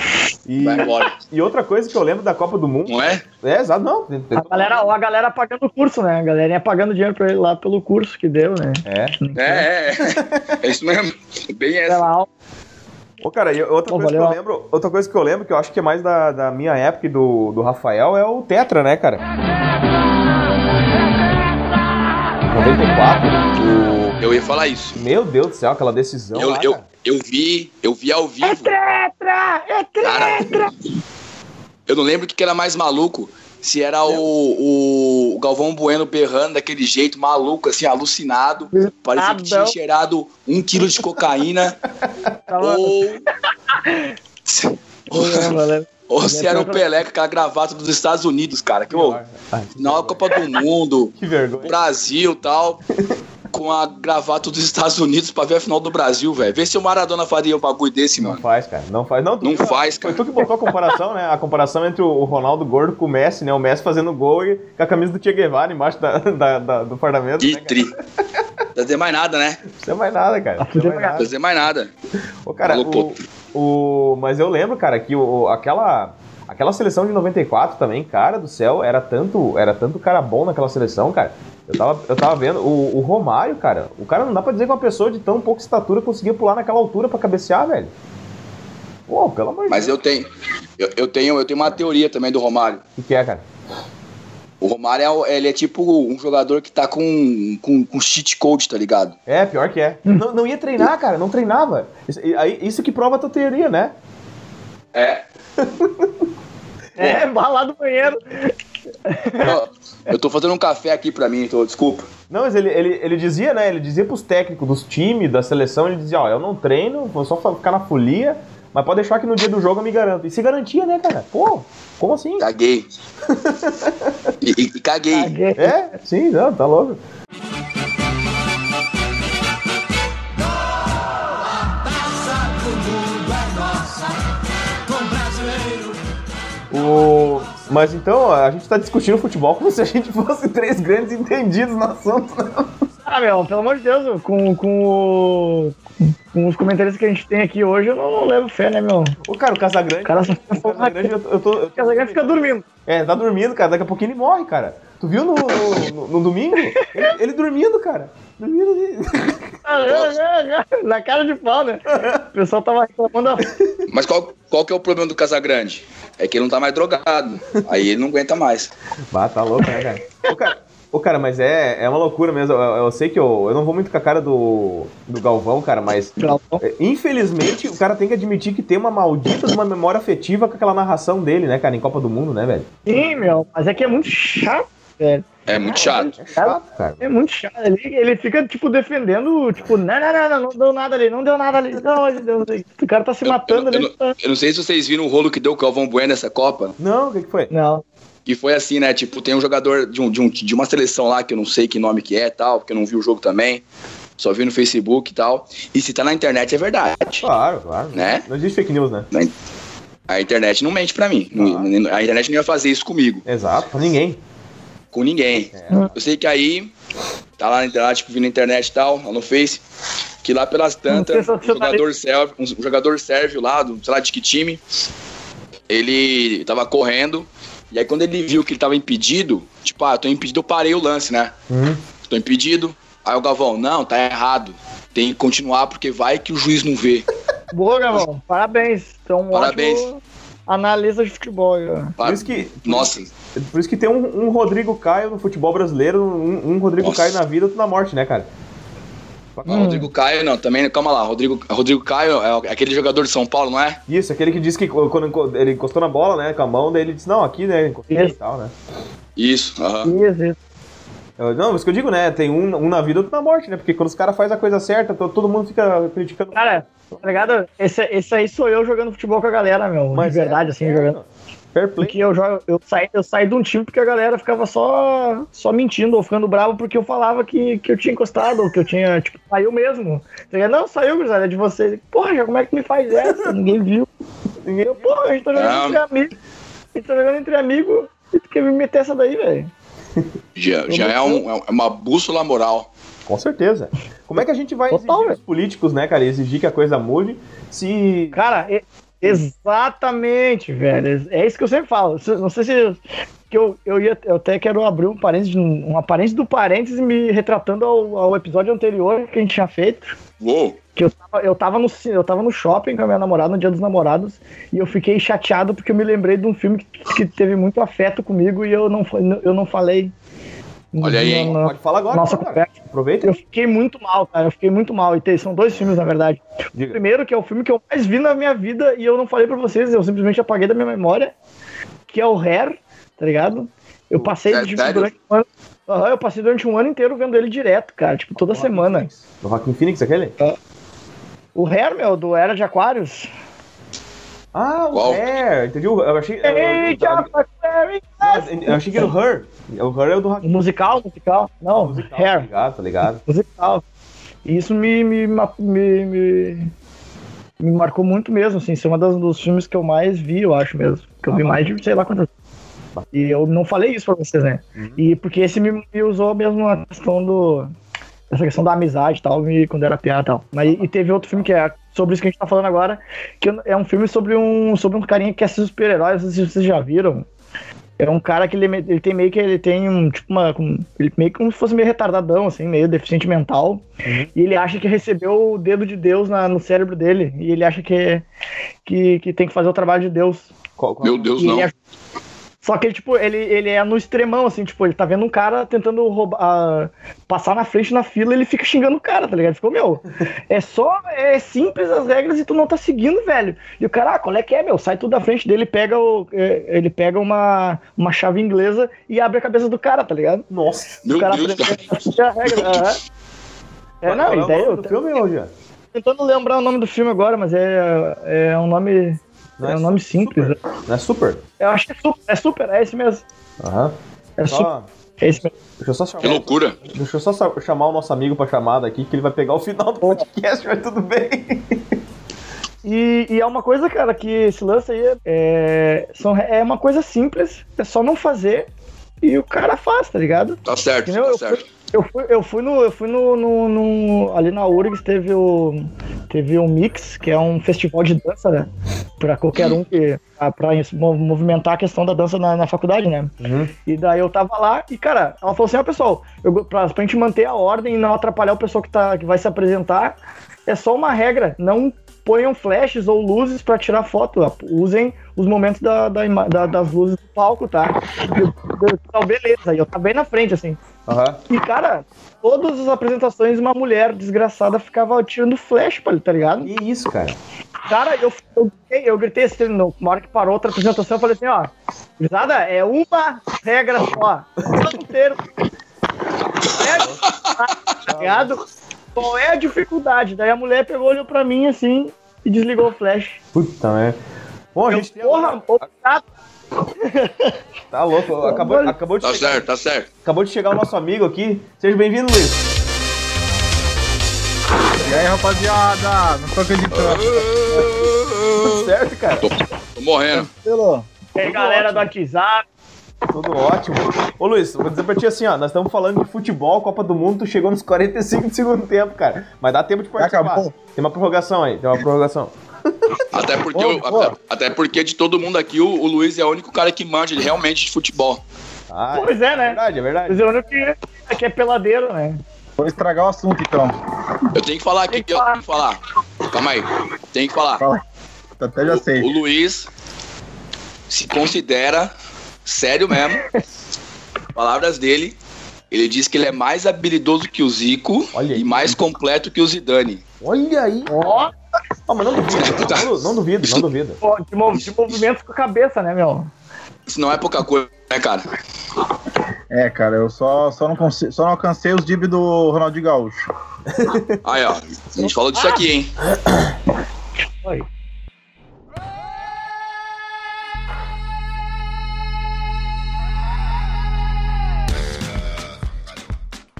E, vai embora. e outra coisa que eu lembro da Copa do Mundo. Não é? É, exato, não. A galera, a galera pagando o curso, né? A galerinha pagando dinheiro pra ele lá pelo curso que deu, né? É. É, é, é. É isso mesmo. Bem essa. Pela aula. Ô, cara, e outra coisa que eu valeu. lembro, outra coisa que eu lembro, que eu acho que é mais da, da minha época e do, do Rafael, é o Tetra, né, cara? 94, o... Eu ia falar isso. Meu Deus do céu, aquela decisão Eu, lá, eu, eu vi, eu vi ao vivo. Tetra! É Cara, eu não lembro o que era mais maluco. Se era o, o, o Galvão Bueno berrando daquele jeito maluco, assim, alucinado. Parecia que tinha cheirado um quilo de cocaína. Tava- ou, lembro. ou se era o Pelé com aquela gravata dos Estados Unidos, cara. Que, ô, Ai, na Copa do Mundo, que vergonha. Brasil e tal, com a gravata dos Estados Unidos pra ver a final do Brasil, velho. Vê se o Maradona faria um bagulho desse, Não mano. faz, cara. Não faz. Não, tu Não faz, Foi cara. tu que botou a comparação, né? A comparação entre o Ronaldo gordo com o Messi, né? O Messi fazendo gol e com a camisa do Che Guevara embaixo da, da- da- do parlamento. E né, tri. Não dizer mais nada, né? Isso é mais nada, cara. É fudendo mais nada. Não dizer mais nada. Ô, cara, Falou, o, o, mas eu lembro, cara, que o, aquela, aquela seleção de 94 também, cara do céu, era tanto, era tanto cara bom naquela seleção, cara. Eu tava, eu tava vendo, o, o Romário, cara, o cara não dá pra dizer que uma pessoa de tão pouca estatura conseguia pular naquela altura pra cabecear, velho. Pô, pelo amor de Mas Deus. eu tenho, eu, eu tenho, eu tenho uma teoria também do Romário. O que, que é, cara? O Romário é, ele é tipo um jogador que tá com, com, com cheat code, tá ligado? É, pior que é. Não, não ia treinar, cara, não treinava. Isso, isso que prova a tua teoria, né? É. É, vai lá do banheiro. Eu, eu tô fazendo um café aqui pra mim, tô, desculpa. Não, mas ele, ele, ele dizia, né? Ele dizia pros técnicos dos times, da seleção, ele dizia, ó, eu não treino, vou só ficar na folia, mas pode deixar que no dia do jogo eu me garanto. E se garantia, né, cara? Pô, como assim? Caguei. E, e- e caguei. Caguei. É, sim, não, tá louco. O... Mas então, a gente tá discutindo futebol como se a gente fosse três grandes entendidos no assunto. né? Ah, meu, pelo amor de Deus, com, com, o- com os comentários que a gente tem aqui hoje, eu não levo fé, né, meu? O cara, o Casagrande. O cara só o Casagrande, eu, tô- eu tô. O Casagrande fica dormindo. É, tá dormindo, cara. Daqui a pouquinho ele morre, cara. Tu viu no, no, no- no domingo? Ele, ele dormindo, cara. Dormindo ali. Na cara de pau, né? O pessoal tava reclamando. da- Mas qual, qual que é o problema do Casagrande? É que ele não tá mais drogado. Aí ele não aguenta mais. Bah, tá louco, né, cara? Ô, cara, ô, cara mas é, é uma loucura mesmo. Eu, eu sei que eu, eu não vou muito com a cara do, do Galvão, cara, mas. é, Infelizmente, o cara tem que admitir que tem uma maldita de uma memória afetiva com aquela narração dele, né, cara, em Copa do Mundo, né, velho? Sim, meu, mas é que é muito chato, velho. É muito chato. É chato, cara. É muito chato. Ele, ele fica, tipo, defendendo, tipo, não, não, não, não, não deu nada ali, não deu nada ali. Amor de Deus, o cara tá se Eu, eu, matando eu ali. não- eu não sei se vocês viram o rolo que deu o Calvão Bueno nessa Copa. Não, o que, que foi? Não. Que foi assim, né? Tipo, tem um jogador de, um, de, um, de uma seleção lá que eu não sei que nome que é tal, porque eu não vi o jogo também. Só vi no Facebook e tal. E se tá na internet é verdade. Claro, claro. Né? Não existe fake news, né? A internet não mente pra mim. Não- A internet não ia fazer isso comigo, Exato, pra ninguém. Com ninguém. Eu sei que aí, tá lá na internet, tipo, vi na internet e tal, lá no Face, que lá pelas tantas, um jogador sérvio, um jogador sérvio lá, do, sei lá de que time, ele tava correndo, e aí quando ele viu que ele tava impedido, tipo, ah, tô impedido, eu parei o lance, né? Hum. Tô impedido. Aí o Galvão, não, tá errado. Tem que continuar porque vai que o juiz não vê. Boa, Gavão. Parabéns. Então, um Parabéns. ótimo analista de futebol. ó. Por isso que, Nossa, por isso que tem um, um Rodrigo Caio no futebol brasileiro, um, um Rodrigo Nossa. Caio na vida, outro na morte, né, cara? Ah, Rodrigo Caio, não, também, calma lá. Rodrigo, Rodrigo Caio é aquele jogador de São Paulo, não é? Isso, aquele que disse que quando ele encostou na bola, né, com a mão, daí ele disse, não, aqui, né, encostei e Isso. tal, né. Isso, aham. Isso, isso. Eu- não, isso que eu digo, né, tem um, um na vida, outro na morte, né, porque quando os caras fazem a coisa certa, to- todo mundo fica criticando. Cara, tá ligado? Esse, esse aí sou eu jogando futebol com a galera, meu. Mas de verdade, é, assim, é, jogando. Fair play. Porque eu, já, eu, saí, eu saí de um time porque a galera ficava só, só mentindo ou ficando bravo porque eu falava que, que eu tinha encostado, ou que eu tinha, tipo, saiu mesmo. Tá ligado? Não, saiu, gurizada, é de você. Porra, já como é que me faz essa? Ninguém viu. Ninguém viu. Porra, a gente tá jogando Não. entre amigos. A gente tá jogando entre amigos e tu quer me meter essa daí, velho. Já, já é, um- é uma bússola moral. Com certeza. Como é que a gente vai Total, exigir velho. dos políticos, né, cara? Exigir que a coisa mude se. Cara, exatamente, velho. É isso que eu sempre falo. Não sei se. Que eu, eu, ia, eu até quero abrir um parênteses, um parênteses do parênteses me retratando ao, ao episódio anterior que a gente tinha feito. Uou! Que eu tava, eu, tava no, eu tava no shopping com a minha namorada no dia dos namorados e eu fiquei chateado porque eu me lembrei de um filme que, que teve muito afeto comigo e eu não, eu não falei. Olha aí, hein? na- Pode falar agora. Nossa cara. conversa. Aproveita. Eu fiquei muito mal, cara. Eu fiquei muito mal. E tem- são dois filmes, na verdade. O Diga. primeiro, que é o filme que eu mais vi na minha vida e eu não falei pra vocês, eu simplesmente apaguei da minha memória, que é o Hair, tá ligado? Eu passei É sério? durante um ano. Aham, eu passei durante um ano inteiro vendo ele direto, cara. Tipo, toda semana. Do Rockin' Phoenix, aquele? O Hair, meu, do Era de Aquários. Ah, o Qual? Hair. Entendi. o- Eu achei. Ei, Eu, já, eu achei que era o Her. O Her é o do musical, musical. Não, Musical, Tá Hair, ligado, tá ligado? musical. E isso me, me, me, me, me marcou muito mesmo, assim. Isso é um dos, dos filmes que eu mais vi, eu acho mesmo. Que eu vi mais de sei lá quantas. E eu não falei isso pra vocês, né? Uhum. E porque esse me, me usou mesmo a questão do. Essa questão da amizade e tal, me, quando era piada e tal. Mas, e teve outro filme que é sobre isso que a gente tá falando agora, que é um filme sobre um, sobre um carinha que ser super-herói, não sei se vocês já viram. É um cara que ele, me- ele tem meio que ele tem um tipo uma com- ele meio que como se fosse meio retardadão assim, meio deficiente mental. E ele acha que recebeu o dedo de Deus na- no cérebro dele e ele acha que que, que tem que fazer o trabalho de Deus. Qual- qual- Meu Deus, E não. ele é- Só que ele, tipo, ele, ele é no extremão, assim, tipo, ele tá vendo um cara tentando roubar, ah, passar na frente na fila ele fica xingando o cara, tá ligado? Ficou, meu, é só, é simples as regras e tu não tá seguindo, velho. E o cara, ah, qual é que é, meu? Sai tudo da frente dele, pega o, é, ele pega uma, uma chave inglesa e abre a cabeça do cara, tá ligado? Nossa. Meu o cara Deus, cara. aprende a regra. aham. É, não, e daí o eu nome do filme, tô tentando lembrar o nome do filme agora, mas é, é um nome, Não é um nome simples. Super? Não é super? Eu acho que é super, é super, é esse mesmo. Aham. É super, é esse mesmo. deixa eu só Que chamar. loucura. Deixa eu só chamar o nosso amigo pra chamada aqui, que ele vai pegar o final do podcast, mas tudo bem. E, e é uma coisa, cara, que esse lance aí é, é, são, é uma coisa simples, é só não fazer e o cara faz, tá ligado? Tá certo, Entendeu? tá Eu certo. Eu fui, eu fui no, eu fui no, no- no- ali na URGS teve o teve o Mix, que é um festival de dança, né? Pra qualquer um que isso, mov- movimentar a questão da dança na, na faculdade, né? Uhum. E daí eu tava lá e, cara, ela falou assim, ó, pessoal, eu, pra, pra gente manter a ordem e não atrapalhar o pessoal que, tá, que vai se apresentar, é só uma regra, não ponham flashes ou luzes pra tirar foto, ó. usem os momentos da, da da- das luzes do palco, tá? Então, beleza, e eu tava bem na frente, assim. Aham. E, cara, todas as apresentações, uma mulher desgraçada ficava tirando flash, tá ligado? Que isso, cara? Cara, eu, eu, gritei- eu gritei assim, no, na hora que parou outra apresentação, eu falei assim, ó, gurizada, é uma regra só. O inteiro. É, tá ligado? Qual é a dificuldade? Daí a mulher pegou, olhou pra mim assim e desligou o flash. Puta, né? Bom, a gente tem porra, obrigado. Tá louco, acabou, acabou, de Tá chegar, certo, tá certo. acabou de chegar o nosso amigo aqui. Seja bem-vindo, Luiz. E aí, rapaziada? Não tô acreditando. Tudo certo, cara? Tô morrendo. Pelo. E aí, galera do WhatsApp. Tudo ótimo. Ô Luiz, vou dizer pra ti assim, ó, nós estamos falando de futebol, Copa do Mundo, tu chegou nos 45 do segundo tempo, cara. Mas dá tempo de participar. acabou. Tem uma prorrogação aí, tem uma prorrogação. Até porque, eu- até, até porque de todo mundo aqui, o, o Luiz é o único cara que manja ele realmente de futebol. Ah, Pois é, é né? verdade, é verdade. Mas eu lembro que, que é peladeiro, né? Vou estragar o assunto então. Eu tenho que falar aqui, eu tenho que falar. Calma aí. Tem que falar. Fala. Até já O, sei. o Luiz se considera sério mesmo. Palavras dele. Ele diz que ele é mais habilidoso que o Zico Olha aí. e mais completo que o Zidane. Olha aí. Ó, Ah, mas não duvido, Tá. não, não duvido, não duvido. ó, de, mov- de movimentos com a cabeça, né, meu? Isso não é pouca coisa, né, cara? É, cara, eu só, só, não, consigo, só não alcancei os dib do Ronaldinho Gaúcho. Aí, ó. A gente falou disso aqui, hein? Oi.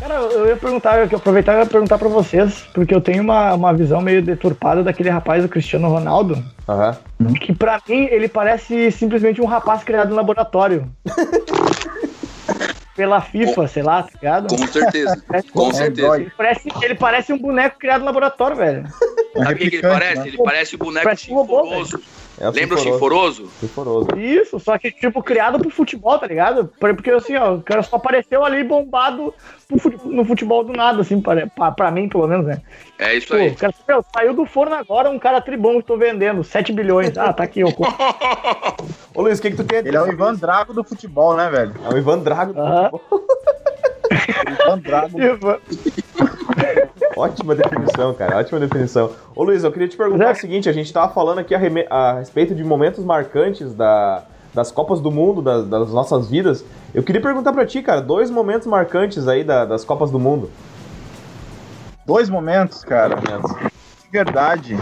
Cara, eu ia perguntar, eu ia aproveitar e ia perguntar pra vocês, porque eu tenho uma, uma visão meio deturpada daquele rapaz do Cristiano Ronaldo, Aham. que pra mim ele parece simplesmente um rapaz criado em laboratório. Pela FIFA, sei lá, tá ligado? Com certeza. Com É, certeza. Ele parece, ele parece um boneco criado em laboratório, velho. Sabe o que, que ele parece? né? Ele parece o boneco Parece chinforoso. É Lembra o chinforoso? Sinforoso. Isso, só que, tipo, criado pro futebol, tá ligado? Por- Porque, assim, ó, o cara só apareceu ali bombado no futebol do nada, assim, pra, pra, pra mim, pelo menos, né? É isso Pô, aí. o cara meu, saiu do forno agora, um cara tribom que tô vendendo, 7 bilhões. Ah, tá aqui, compro. Ô Luiz, o que, que tu quer Ele é o Ivan Drago do futebol, né, velho? É o Ivan Drago. Aham. Ivan Drago. Ótima definição, cara. Ótima definição. Ô Luiz, eu queria te perguntar o seguinte: a gente tava falando aqui a, reme- a respeito de momentos marcantes da- das Copas do Mundo, das, das nossas vidas. Eu queria perguntar pra ti, cara, dois momentos marcantes aí da- das Copas do Mundo. Dois momentos, cara. De verdade.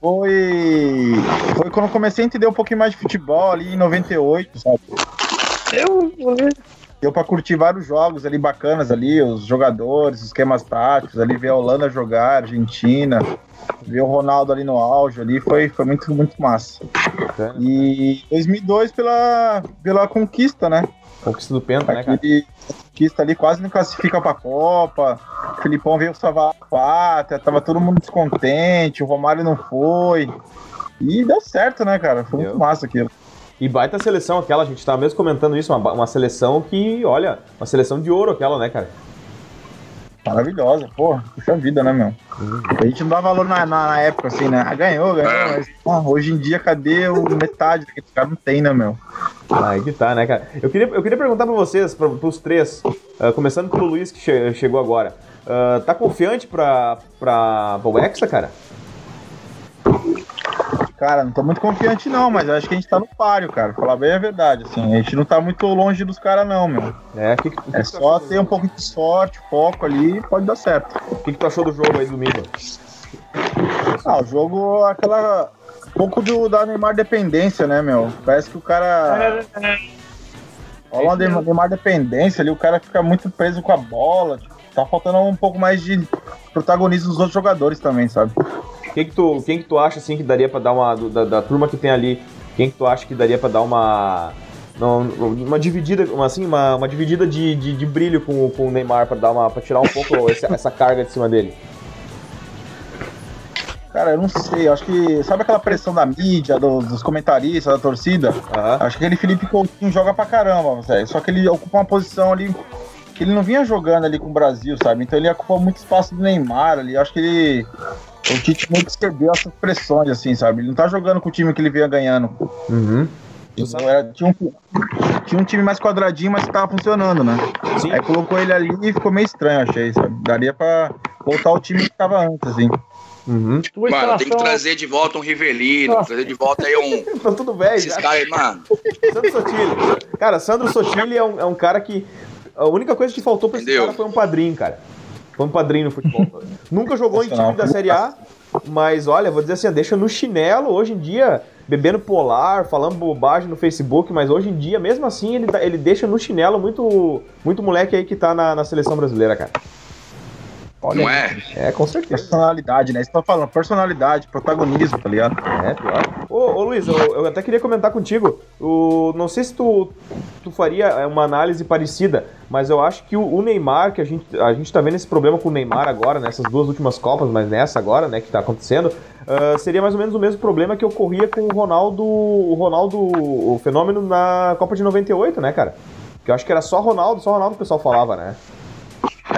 Foi. Foi quando eu comecei a entender um pouquinho mais de futebol ali em 98, sabe? Eu, Deu pra curtir vários jogos ali bacanas ali, os jogadores, os esquemas táticos ali, ver a Holanda jogar, a Argentina, ver o Ronaldo ali no auge ali, foi, foi muito, muito massa. Bacana. E 2002 pela, pela conquista, né? Conquista do Penta, né, cara? Aquele conquista ali quase não classifica pra Copa. O Filipão veio salvar a pátria, tava todo mundo descontente, o Romário não foi. E deu certo, né, cara? Foi muito massa aquilo. E baita seleção aquela, a gente tava mesmo comentando isso, uma, uma seleção que, olha, uma seleção de ouro aquela, né, cara? Maravilhosa, porra. Puxa vida, né, meu? A gente não dá valor na, na, na época, assim, né? Ah, ganhou, ganhou, mas ah, hoje em dia, cadê o metade que esse cara não tem, né, meu? Aí que tá, né, cara? Eu queria, eu queria perguntar pra vocês, pra, pros três, ah, começando pelo Luiz que che- chegou agora. Ah, tá confiante pra, pra, pra o Hexa, cara? Cara, não tô muito confiante, não, mas acho que a gente tá no páreo, cara. Falar bem a verdade, assim. A gente não tá muito longe dos caras, não, meu. É, o que, que, É que só ter um pouco de sorte, foco ali e pode dar certo. O que, que tu achou do jogo aí domingo? Ah, o jogo, aquela. Um pouco do, da Neymar dependência, né, meu? Parece que o cara. Rola uma Neymar Neymar dependência ali, o cara fica muito preso com a bola. tipo, tá faltando um pouco mais de protagonismo dos outros jogadores também, sabe? Quem que tu, quem que tu acha, assim, que daria pra dar uma... Da, da turma que tem ali, quem que tu acha que daria pra dar uma... não, uma dividida, uma, assim, uma, uma dividida de, de, de brilho com, o- com o Neymar pra, dar uma, pra tirar um pouco essa, essa carga de cima dele? Cara, eu não sei, eu acho que. Sabe aquela pressão da mídia, do- dos comentaristas, da torcida? Aham. Acho que aquele Felipe Coutinho joga pra caramba, velho. Só que ele ocupa uma posição ali que ele não vinha jogando ali com o Brasil, sabe? Então ele ocupa muito espaço do Neymar ali. Acho que ele. O Tite meio que cedeu essas pressões, assim, sabe? Ele não tá jogando com o time que ele vinha ganhando. Uhum. Era- tinha, um, tinha um time mais quadradinho, mas que tava funcionando, né? Sim. Aí colocou ele ali e ficou meio estranho, achei, sabe? Daria pra voltar ao time que tava antes, assim. Uhum. Tua Mano, tem que trazer de volta um Rivelino, Nossa. trazer de volta aí um. Tá tudo velho Esses caras aí, mano. Sandro Sotile. Cara, Sandro Sotile é um, é um cara que. A única coisa que faltou pra esse Entendeu? cara foi um padrinho, cara. Foi um padrinho no futebol. Nunca jogou em time da Série A, mas olha, vou dizer assim, deixa no chinelo hoje em dia, bebendo polar, falando bobagem no Facebook, mas hoje em dia, mesmo assim, ele, dá- ele deixa no chinelo muito, muito moleque aí que tá na, na seleção brasileira, cara. Olha Não aí. é? É, com certeza. Personalidade, né? Você tá falando, personalidade, protagonismo, tá ligado? É, pior. Ô, ô Luiz, eu, eu até queria comentar contigo. O, não sei se tu, tu faria é, uma análise parecida, mas eu acho que o, o Neymar, que a gente, a gente tá vendo esse problema com o Neymar agora, nessas duas últimas Copas, mas nessa agora, né, que tá acontecendo, ah, seria mais ou menos o mesmo problema que ocorria com o Ronaldo, o Ronaldo, o fenômeno na Copa de 98, né, cara? Que eu acho que era só Ronaldo, só Ronaldo que o pessoal falava, né?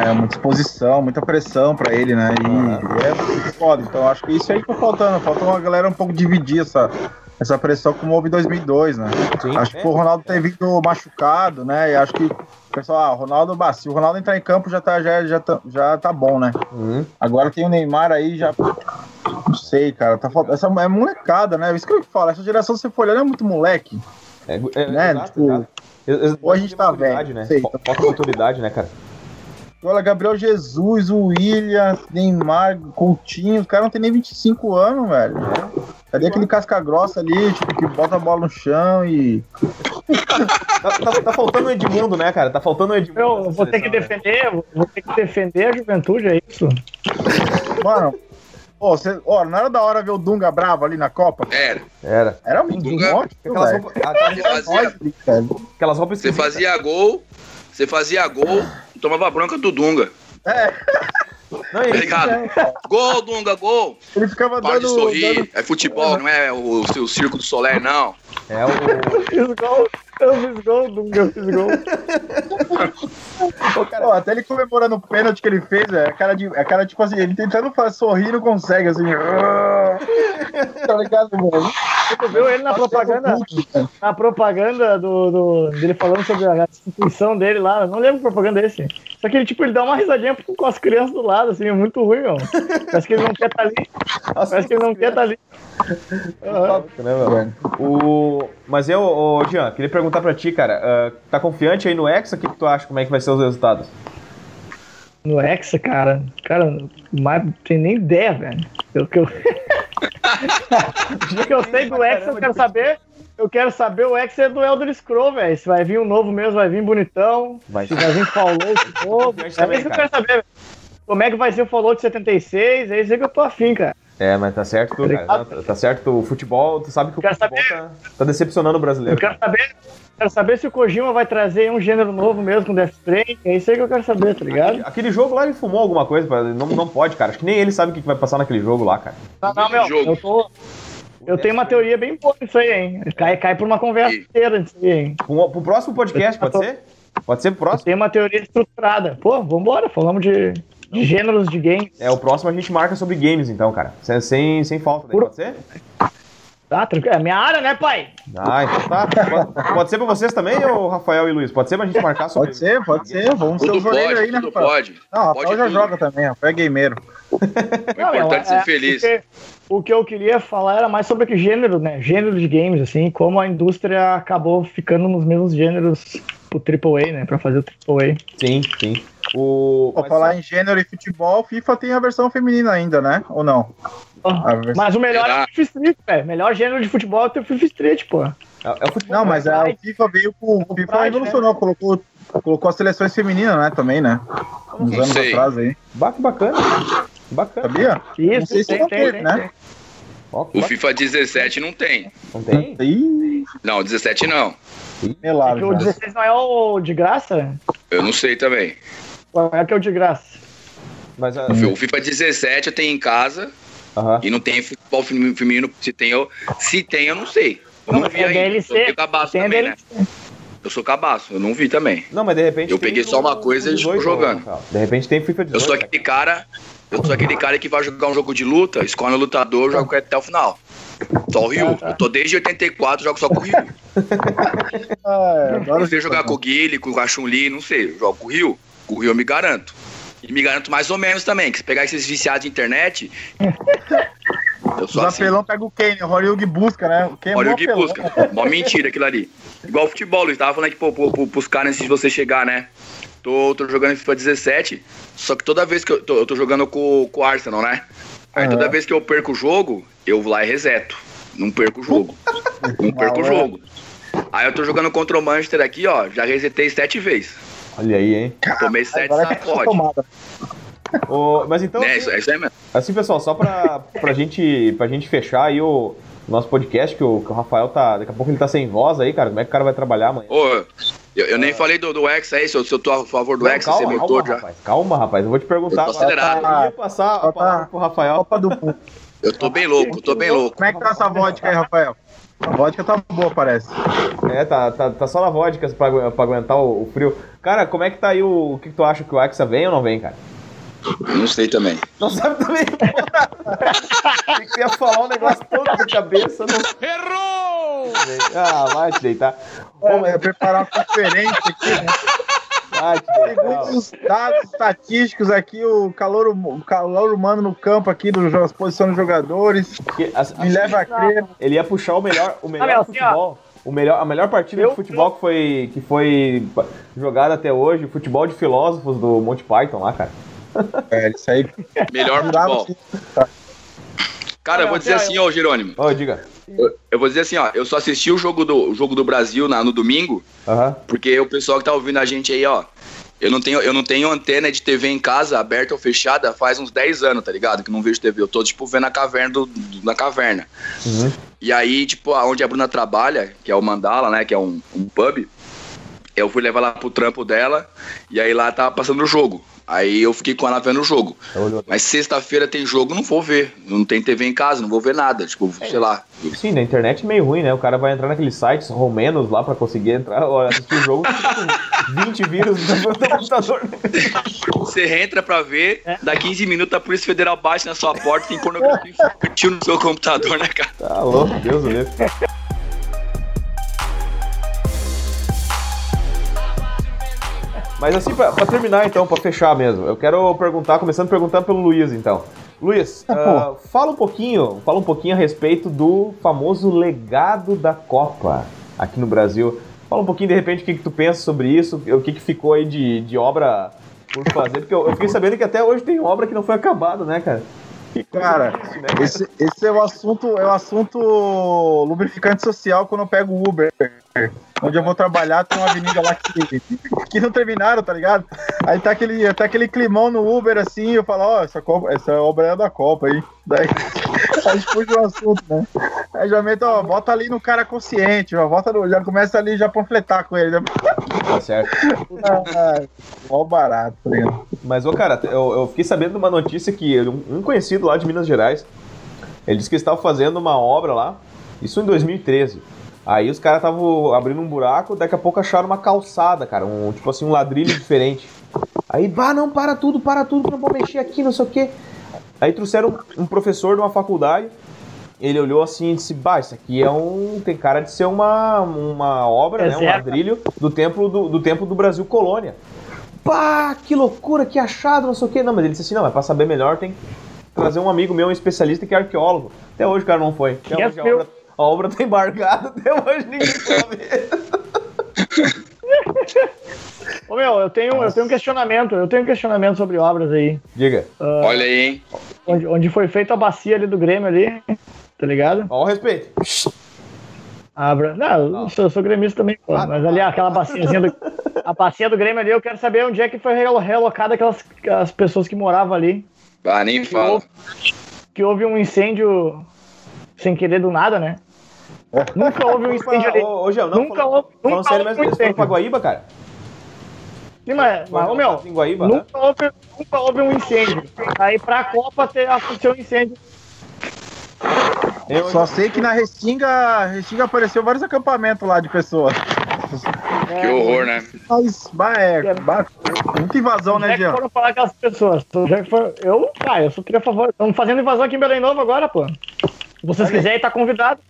É, muita exposição, muita pressão pra ele, né? E é muito foda. Então acho que isso aí tá faltando. Falta uma galera um pouco dividir essa, essa pressão como houve em 2002, né? Sim. Acho que É. o Ronaldo ter vindo machucado, né? E acho que pessoal, ah, o Ronaldo, bah, se o Ronaldo entrar em campo já tá, já, já, tá, já tá bom, né? Uhum. Agora tem o Neymar aí, já. Não sei, cara. Tá faltando. Essa é molecada, né? Isso que eu falo. Essa geração, se for olhar, é muito moleque. É, é, Né, exato, tipo, exato. Ex- ex- ou a gente tá velho, né? Fal- Falta maturidade, né, cara? Olha, Gabriel Jesus, o William, Neymar, Coutinho, os caras não tem nem 25 anos, velho. Cadê aquele casca grossa ali, tipo, que bota a bola no chão e. Tá, tá- tá faltando o Edmundo, né, cara? Tá faltando o Edmundo. Eu vou ter que né? defender, vou ter que defender a juventude, é isso? Mano, pô, cê, ó, não era da hora ver o Dunga bravo ali na Copa? Era. Era. Era muito Dunga- Aquelas roupas, aquelas, fazia, roupas você fazia gol, você fazia gol tomava bronca do Dunga. É, Não, Tá e- ligado? Gol, Dunga, gol. ele ficava Para de dando. sorrir. dando- É futebol, não é o, o circo do Soler, não. é o. Eu fiz gol, Dunga, eu fiz gol. Pô, cara, Pô, até ele comemorando o pênalti que ele fez, é a cara de. É a cara, tipo assim, ele tentando fazer sorrir e não consegue, assim. tá ligado, mano? Tu viu ele na propaganda, Hulk, cara. na propaganda do, do- dele falando sobre a instituição dele lá, não lembro que propaganda é esse. Só que ele, tipo, ele dá uma risadinha com as crianças do lado, assim, é muito ruim, meu. Parece que ele não quer estar ali. Parece que ele não quer estar ali. Aham. né, meu? O... Mas eu, ô, Jean, queria perguntar pra ti, cara. ah, tá confiante aí no Hexa? O que, que tu acha? Como é que vai ser os resultados? No Hexa, cara, cara, mas não tem nem ideia, velho. Eu, que eu... o que eu sei do Hexa, eu quero saber. Eu quero saber o Hexa do Elder Scroll, velho. Se vai vir um novo mesmo, vai vir bonitão. Vai Se vai vir Fallout novo. É isso que eu quero saber, velho. Como é que vai ser o Fallout 76? É isso aí que eu tô afim, cara. É, mas tá certo tu, cara. Não, tá- tá certo tu, o futebol, tu sabe que o Quero futebol saber. tá, tá decepcionando o brasileiro. Eu quero saber. Quero saber se o Kojima vai trazer um gênero novo mesmo com Death Stranding. É isso aí que eu quero saber, tá ligado? Aquele jogo lá ele fumou alguma coisa, não, não pode, cara. Acho que nem ele sabe o que vai passar naquele jogo lá, cara. Não, não, meu, jogo. eu tô. Eu tenho uma teoria bem boa nisso aí, hein? Cai, cai por uma conversa inteira nisso aí, hein? Pro, pro próximo podcast, pode ser? Pode ser pro próximo? tenho uma teoria estruturada. Pô, vambora, falamos de, de gêneros de games. É, o próximo a gente marca sobre games, então, cara. Sem, sem, sem falta, daí, Por- pode ser? Tá, tranquilo. É minha área, né, pai? Ah, então tá. Pode, pode ser pra vocês também, ô Rafael e Luiz? Pode ser pra gente marcar sobre Pode ser, pode ser. Vamos ser Tudo os orelhos aí, né, Rafael? pode. Não, Rafael Pode já tudo. joga também, Rafael é gameiro. O importante é ser feliz. porque o que eu queria falar era mais sobre que gênero, né? Gênero de games, assim, como a indústria acabou ficando nos mesmos gêneros pro AAA, né? Pra fazer o AAA. Sim, sim. O... Vou falar em gênero e futebol, FIFA tem a versão feminina ainda, né? Ou não? A versão- Mas o melhor é o FIFA Street, velho. Melhor gênero de futebol é o FIFA Street, pô. É, é o futebol. Não, mas a, o FIFA veio com. O FIFA Pride, revolucionou, colocou, colocou as seleções femininas, né? Também, né? Uns Não anos sei. atrás aí. Bacana. Bacana. Sabia? Isso, Não sei se tem, não tem, né? tem. O. FIFA 17 não tem. Não tem? Ih, Não, 17 não. É melado o já. 16 não é o de graça? Eu não sei também. Qual é que é o de graça? Mas a... O FIFA 17 eu tenho em casa e não tem futebol femi- feminino. Se tem, eu, se tem, eu não sei. Eu não, Não, vi é ainda. DLC, Eu sou cabaço também, né? DLC. Eu sou cabaço, eu não vi também. Não, mas de repente. Eu peguei só uma coisa e estou jogando. De repente tem FIFA 18. Eu sou aquele cara. Eu sou aquele cara que vai jogar um jogo de luta, escolhe o lutador, joga até o final. Só o Ryu. Ah, tá. Eu tô desde 84, jogo só com o Ryu. Ah, é, agora Não sei jogar com o Guile, com a Chun-Li, não sei. Eu jogo com o Ryu. Com o Ryu eu me garanto. E me garanto mais ou menos também, que se pegar esses viciados de internet. Eu Os sou assim. apelão pega o Kane, o Horyug busca, né? O Kane é que apelão. busca. Mó mentira aquilo ali. Igual futebol, Luiz. Tava falando aqui pô, pô, pô, pros caras antes de você chegar, né? Tô, tô jogando FIFA 17, só que toda vez que eu tô, eu tô jogando com, com o Arsenal, né? Aí toda Aham. vez que eu perco o jogo, eu vou lá e reseto. Não perco o jogo. Não perco o jogo. Aí eu tô jogando contra o Manchester aqui, ó. Já resetei sete vezes. Olha aí, hein? Tomei sete tá sacodes. tomada. Ô, mas então. É, isso, é isso aí mesmo. Assim, pessoal, só pra, pra, gente, pra gente fechar aí o nosso podcast, que o, que o Rafael tá. Daqui a pouco ele tá sem voz aí, cara. Como é que o cara vai trabalhar amanhã? Ô, eu, eu nem falei do, do Hexa aí, se eu, se eu tô a favor do Não, você calma, mentou calma, já. rapaz. Calma, rapaz. Eu vou te perguntar. Eu tô agora. acelerado. Eu ia passar a palavra pro Rafael. Copa do. Eu tô bem louco, tô bem louco. Como é que tá essa vodka aí, Rafael? A vodka tá boa, parece. É, tá, tá, tá só na vodka pra, pra aguentar o, o frio. Cara, como é que tá aí o. O que, que tu acha que o Hexa vem ou não vem, cara? Não sei também. Não sabe também. Tem que ia falar um negócio todo de cabeça. Não... Errou! Ah, vai te deitar. Pô, mas preparar uma conferência aqui, né? Vai te deitar. Segundo os dados estatísticos aqui, o calor, o calor humano no campo aqui, das posições dos jogadores, assim, me leva a crer. Ele ia puxar o melhor, o melhor meu, assim, futebol. O melhor, a melhor partida Eu- de futebol que foi, que foi jogada até hoje, o futebol de filósofos do Monty Python lá, cara. É, isso aí Melhor futebol. Cara, eu vou dizer assim, ô Jerônimo. Ô, diga. Eu, eu vou dizer assim, ó, eu só assisti o jogo do, o jogo do Brasil na, no domingo, Aham. porque o pessoal que tá ouvindo a gente aí, ó, eu não tenho, eu não tenho antena de TV em casa, aberta ou fechada, faz uns 10 anos, tá ligado? Que não vejo TV. Eu tô, tipo, vendo a caverna do, do- na caverna. Uhum. E aí, tipo, onde a Bruna trabalha, que é o Mandala, né? Que é um, um pub, eu fui levar ela pro trampo dela, e aí lá tava passando o jogo. Aí eu fiquei com ela vendo o jogo. Mas sexta-feira tem jogo, não vou ver. Não tem TV em casa, não vou ver nada. Tipo, sei lá. Sim, na internet é meio ruim, né? O cara vai entrar naqueles sites romenos lá pra conseguir entrar, assistir o jogo com 20 vírus no computador. Você entra pra ver, dá 15 minutos a Polícia Federal bate na sua porta, tem pornografia infantil no seu computador, né, cara? Tá louco, Deus do livre. Mas assim, pra, pra terminar então, pra fechar mesmo, eu quero perguntar, começando perguntando pelo Luiz então. Luiz, ah, fala um pouquinho, fala um pouquinho a respeito do famoso legado da Copa aqui no Brasil. Fala um pouquinho de repente o que, que tu pensa sobre isso, o que, que ficou aí de, de obra por fazer, porque eu, eu fiquei sabendo que até hoje tem obra que não foi acabada, né, cara? Cara? Esse, esse é o assunto, é o assunto lubrificante social quando eu pego o Uber. Onde eu vou trabalhar, tem uma avenida lá que, que não terminaram, tá ligado? Aí tá aquele, tá aquele climão no Uber assim, eu falo, ó, essa, Copa- essa obra é da Copa aí. Daí a gente puxa o assunto, né? Aí já meto, ó, bota ali no cara consciente, ó, bota no, já começa ali já panfletar com ele. Né? Tá certo. Ah, Mó barato, ligado? Mas, ô, cara, eu, eu fiquei sabendo de uma notícia que um um conhecido lá de Minas Gerais, ele disse que eles estavam fazendo uma obra lá, isso em 2013. Aí os caras estavam abrindo um buraco, daqui a pouco acharam uma calçada, cara, um tipo assim, um ladrilho diferente. Aí, bah, não, para tudo, para tudo, que eu não vou mexer aqui, não sei o quê. Aí trouxeram um professor de uma faculdade, ele olhou assim e disse, bah, isso aqui é um. tem cara de ser uma, uma obra, né? Um ladrilho do tempo do, do tempo do Brasil Colônia. Pá, que loucura, que achado, não sei o quê. Não, mas ele disse assim, não, mas pra saber melhor tem que trazer um amigo meu, um especialista que é arqueólogo. Até hoje o cara não foi. Até Que é hoje a meu- obra, a obra tá embargada, até hoje ninguém ver. Ô meu, eu tenho, eu tenho um questionamento, eu tenho um questionamento sobre obras aí. Diga, Olha aí, hein? Onde, onde foi feita a bacia ali do Grêmio ali, tá ligado? ó o respeito. A Bra- Não, eu sou, eu sou gremista também, pô, Ah, mas ali aquela baciazinha do. A bacia do Grêmio ali, eu quero saber onde é que foi relo- relocada aquelas as pessoas que moravam ali. Ah, nem fala. Que houve um incêndio sem querer do nada, né? Nunca houve um incêndio ali. Ô, não, Nunca falando, houve- falando nunca sério mesmo, um eles foram pra incêndio. Guaíba, cara? Sim, mas, mas ô, meu, Em Guaíba, né? nunca houve, nunca houve um incêndio. Aí pra Copa ter aconteceu um incêndio. Eu, Só sei que na Restinga, Restinga apareceu vários acampamentos lá de pessoas. Que horror, né? Mas, bah, é, bah, muita invasão, Onde né, é que Jean? foram falar aquelas pessoas? Onde é foram? Eu, ah, eu sou teria a favor. Estamos fazendo invasão aqui em Belém Novo agora, pô. Se vocês quiserem, tá convidado.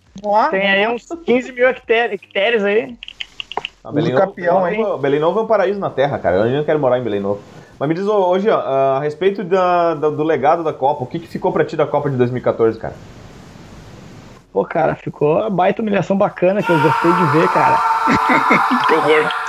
Tem aí uns 15 mil hectare- hectares aí. Ah, Belém, Novo, campeão, Belém Novo- Belém Novo é um paraíso na Terra, cara. Eu não quero morar em Belém Novo. Mas me diz ô, ô, Jean, a respeito da- da- do legado da Copa, o que, que ficou pra ti da Copa de 2014, cara? Pô, cara, ficou uma baita humilhação bacana que eu gostei de ver, cara. Que horror.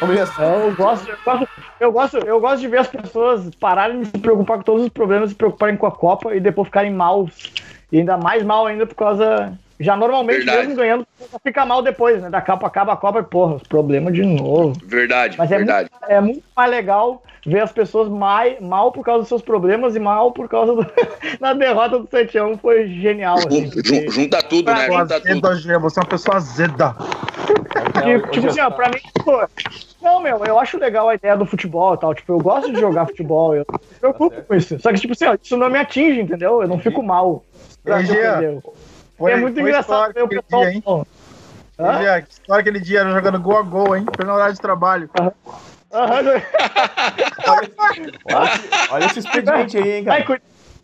Humilhação. Eu gosto, eu gosto, eu gosto, eu gosto de ver as pessoas pararem de se preocupar com todos os problemas, se preocuparem com a Copa e depois ficarem maus. E ainda mais mal ainda por causa. Já normalmente, Verdade. mesmo ganhando, fica mal depois, né? Da Copa acaba a Copa e, porra, os problemas de novo. Verdade, Mas é verdade. muito, é muito mais legal ver as pessoas mai, mal por causa dos seus problemas e mal por causa do, da derrota do 7x1 foi genial. Assim, Jun- porque- jun- Junta tudo, né? Pessoa Junta tudo. você é uma pessoa azeda. Tipo, tipo assim, ó, pra mim, pô, não, meu, eu acho legal a ideia do futebol e tal. Tipo, eu gosto de jogar futebol, eu não me preocupo com isso. Só que, tipo assim, ó, isso não me atinge, entendeu? Eu não fico mal. perder. Foi, é muito foi engraçado ver o aquele pessoal. dia, hein? Hã? Que história aquele dia era jogando gol a gol, hein? Foi no horário de trabalho. Aham, Olha, esse- olha esse expediente aí, hein, cara. cu-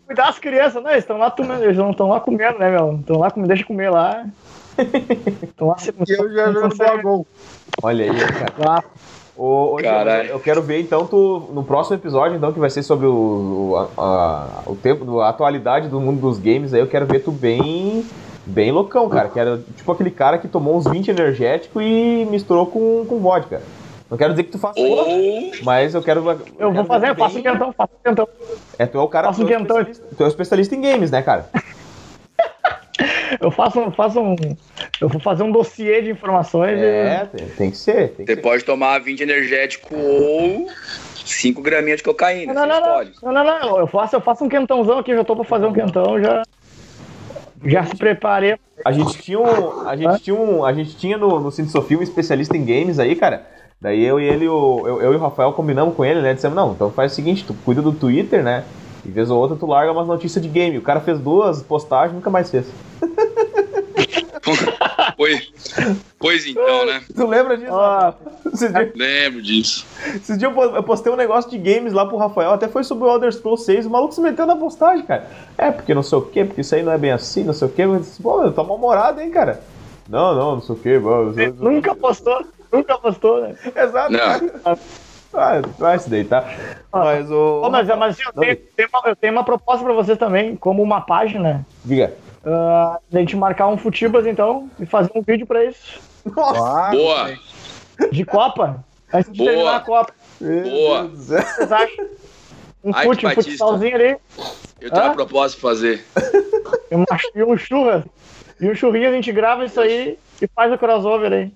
cuidar as crianças, né? Eles estão lá comendo, eles não estão lá comendo, né, meu? Estão lá comendo, deixa comer lá. Estão lá se E eu já gol a gol. Olha aí, cara. lá. Ô, ô, Caralho. eu quero ver então tu, no próximo episódio, então, que vai ser sobre o, o, a, o tempo, a atualidade do mundo dos games, aí eu quero ver tu bem. Bem loucão, cara. Que era tipo aquele cara que tomou uns 20 energéticos e misturou com, com vodka. Não quero dizer que tu faça isso, Ou mas eu quero. Eu vou fazer, eu faço um quentão, faço quentão. É, tu é o cara Faço tu é o quentão. tu é o especialista em games, né, cara? Eu faço, um- faço um. Eu vou fazer um dossiê de informações. É, tem, tem que ser. Tem que Você ser. pode tomar 20 energético ou 5 graminhas de e... cocaína. Não, você não, não, escolhe. não, não, não. Eu faço, eu faço um quentãozão aqui, já tô pra fazer um quentão, já. Já se preparei. A gente tinha um. A gente tinha um. A gente tinha no, no Cinto Sofia um especialista em games aí, cara. Daí eu e ele, o, eu, eu e o Rafael combinamos com ele, né? Dissemos, não, então faz o seguinte, tu cuida do Twitter, né? E vez ou outra tu larga umas notícias de game. O cara fez duas postagens nunca mais fez. Pois, pois então, né? Tu lembra disso? Esses dias, Lembro disso. esses dias eu po- eu postei um negócio de games lá pro Rafael, até foi sobre o Elder Scrolls 6, o maluco se meteu na postagem, cara. É, porque não sei o que, porque isso aí não é bem assim, não sei o que. Eu disse, pô, eu tô mal-humorado, hein, cara. Não, não, não sei o que. nunca postou, nunca postou, né? Exato. Não. Ah, vai se deitar. Mas o. Ô, mas, mas eu, tenho, tenho uma, eu tenho uma proposta pra vocês também, como uma página. Diga. ah, a gente marcar um Futibas então e fazer um vídeo pra isso. Nossa, Boa. De Copa. Antes de Boa. terminar a Copa. Boa. Vocês acham? Um Ai, fute, um futsalzinho ali. eu tenho Hã? uma proposta pra fazer. E, e um churras. E um churrinho a gente grava isso aí e faz o crossover aí.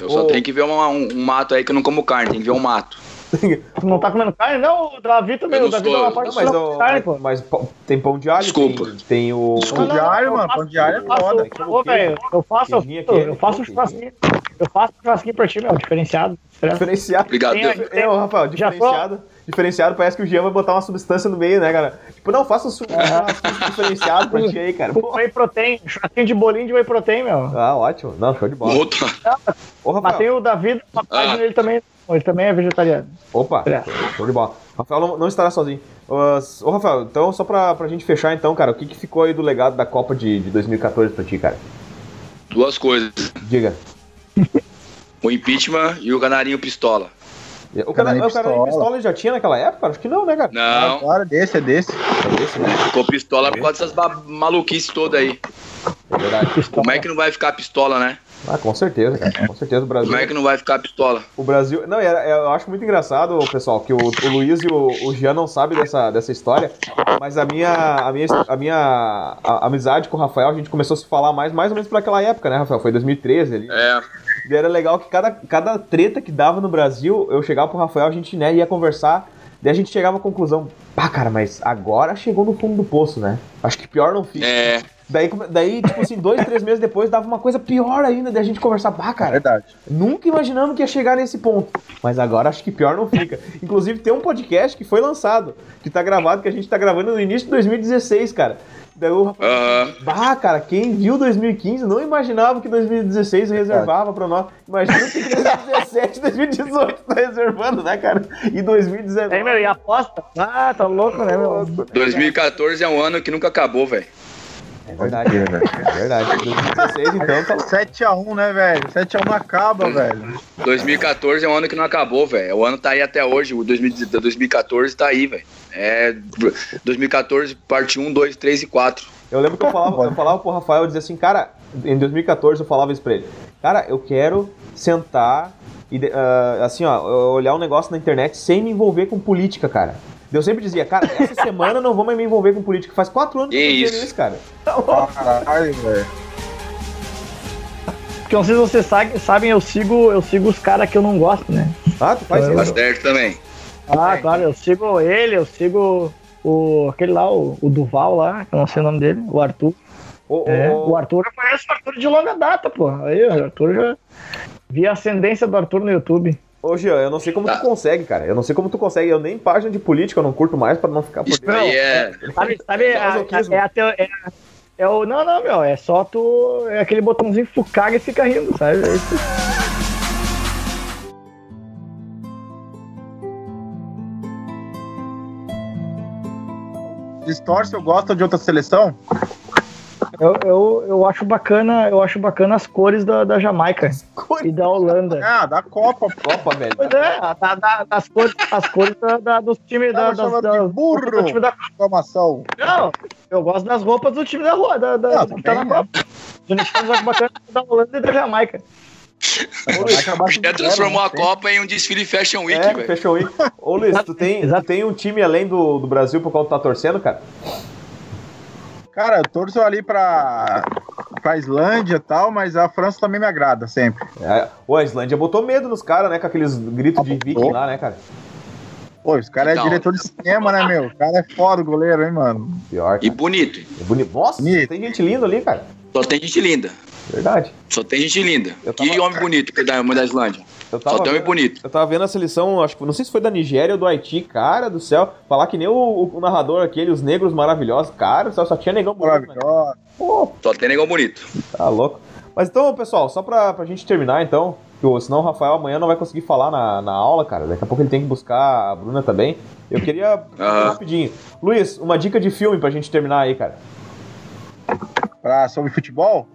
Eu só Ô. tenho que ver uma- um, um mato aí que eu não como carne, tem que ver um mato. Tu não tá comendo carne? Não, o Davi também. Eu não O Davi dá uma eu- parte mas, o- carne, pô. mas pão- tem pão de alho, Desculpa. Tem, tem o. Pão de alho, mano, pão de alho é eu faço, foda. Ô, velho, eu faço, eu, Queijinho aqui, eu faço um queijinho. churrasquinho. Eu faço um churrasquinho pra ti, meu, diferenciado. Diferenciado. Obrigado. Tem Deus. aí. É, ô, Rafael, Já diferenciado. Diferenciado, parece que o Jean vai botar uma substância no meio, né, cara? Tipo, não, faça um su- um diferenciado pra ti aí, cara. Pô. whey protein, churrasquinho de bolinho de whey protein, meu. Ah, ótimo. Não, show de bola. Outra. Ô, Mas tem o Davi, uma página Ah. ele também, ele também é vegetariano. Opa, É. show de bola. Rafael não, não estará sozinho. Ô, ô, Rafael, então, só pra, pra gente fechar, então, cara, o que, que ficou aí do legado da Copa de, de 2014 pra ti, cara? Duas coisas. Diga. O impeachment e o canarinho pistola. O cara, Canarinho o cara pistola. pistola já tinha naquela época? Acho que não, né, cara? Não, Agora desse, é desse. É esse, né? ficou pistola por causa dessas maluquices todas aí. É verdade. Como é que não vai ficar pistola, né? Ah, com certeza, cara. Com certeza o Brasil. Como é que não vai ficar pistola? O Brasil. Não, era- eu acho muito engraçado, pessoal, que o, o Luiz e o, o Jean não sabem dessa, dessa história, mas a minha, a minha, a minha a amizade com o Rafael, a gente começou a se falar mais, mais ou menos por aquela época, né, Rafael? Foi 2013 ali. É, E era legal que cada, cada treta que dava no Brasil, eu chegava pro Rafael, a gente né, ia conversar, daí a gente chegava à conclusão, pá, cara, mas agora chegou no fundo do poço, né? Acho que pior não fica. é. Daí, daí, tipo assim, dois, três meses depois dava uma coisa pior ainda, daí a gente conversar, pá, cara, Verdade. Nunca imaginamos que ia chegar nesse ponto. Mas agora acho que pior não fica. Inclusive, tem um podcast que foi lançado, que tá gravado, que a gente tá gravando no início de 2016, cara. Daí o Rafael. Aham. Bah, cara, quem viu 2015 não imaginava que 2016 reservava pra nós. Imagina que 2017, 2018 tá reservando, né, cara? E 2019. Aí, meu, e aposta? Ah, tá louco, né, meu? 2014 é um ano que nunca acabou, velho. É verdade, é verdade. 2016, então, tá 7x1, né, velho? 7x1 não acaba, velho. 2014 é um ano que não acabou, velho. O ano tá aí até hoje. O 2000 2014 tá aí, velho. É 2014, parte 1, 2, 3 e 4. Eu lembro que eu falava, eu falava pro Rafael, eu dizia assim, cara, em 2014 eu falava isso pra ele. Cara, eu quero sentar e, ah, assim, ó, olhar um negócio na internet sem me envolver com política, cara. Eu sempre dizia, cara, essa semana eu não vou mais me envolver com política. Faz quatro anos que eu isso? isso, cara. Caralho, velho. Porque não sei se vocês sabem, sabem, eu sigo, eu sigo os caras que eu não gosto, né? Ah, tu faz Eu- Tá isso. certo também. Ah, claro, eu sigo ele, eu sigo o aquele lá, o, o Duval lá, que eu não sei o nome dele, o Arthur. Ô, ô, É, o Arthur eu conheço o Arthur de longa data, pô. Aí, o Arthur já vi a ascendência do Arthur no YouTube. Ô, Jean, eu não sei como Tá. tu consegue, cara. Eu não sei como tu consegue. Eu nem página de política eu não curto mais pra não ficar por Isso dentro. é. Sabe, sabe a, é, a teo- é, é o. Não, não, meu, é só tu. É aquele botãozinho caga e fica rindo, sabe? É isso. Distorce, eu gosto de outra seleção? Eu, eu, eu acho bacana, eu acho bacana as cores da, da Jamaica e da Holanda. Ah, da Copa. Copa, velho. Pois é, da- da- das cores, as cores da, da- dos times da, das, das- de burro. do time da Exclamação. Não, eu gosto das roupas do time da rua, da, da, Ah, que tá na Copa. Os uniformes acho bacana da Holanda e da Jamaica. Já transformou a Copa em um desfile Fashion Week, É, velho. fechou aí. Ô, Luiz, tu tem, tu tem um time além do, do Brasil pro qual tu tá torcendo, cara? Cara, eu torço ali pra. pra Islândia e tal, mas a França também me agrada sempre. É, Pô, a Islândia botou medo nos caras, né? Com aqueles gritos de viking lá, né, cara? Pô, esse cara é diretor de cinema, né, meu? O cara é foda o goleiro, hein, mano? Pior. E Cara. bonito. É bonito. Nossa, Bonito. tem gente linda ali, cara. Só tem gente linda. Verdade. Só tem gente linda. Tava- Que homem bonito que da, da Islândia. Eu Só tava, tem homem vendo, bonito. eu tava vendo a seleção, acho que não sei se foi da Nigéria ou do Haiti, cara do céu. Falar que nem o, o narrador aquele, os negros maravilhosos, cara, só, só tinha negão bonito. Né? Maravilhoso. Pô, Só tem negão bonito. Tá louco. Mas então, pessoal, só pra, pra gente terminar, então, que o- senão o Rafael amanhã não vai conseguir falar na, na aula, cara. Daqui a pouco ele tem que buscar a Bruna também. Eu queria, Aham. rapidinho. Luiz, uma dica de filme pra gente terminar aí, cara. Pra, sobre futebol?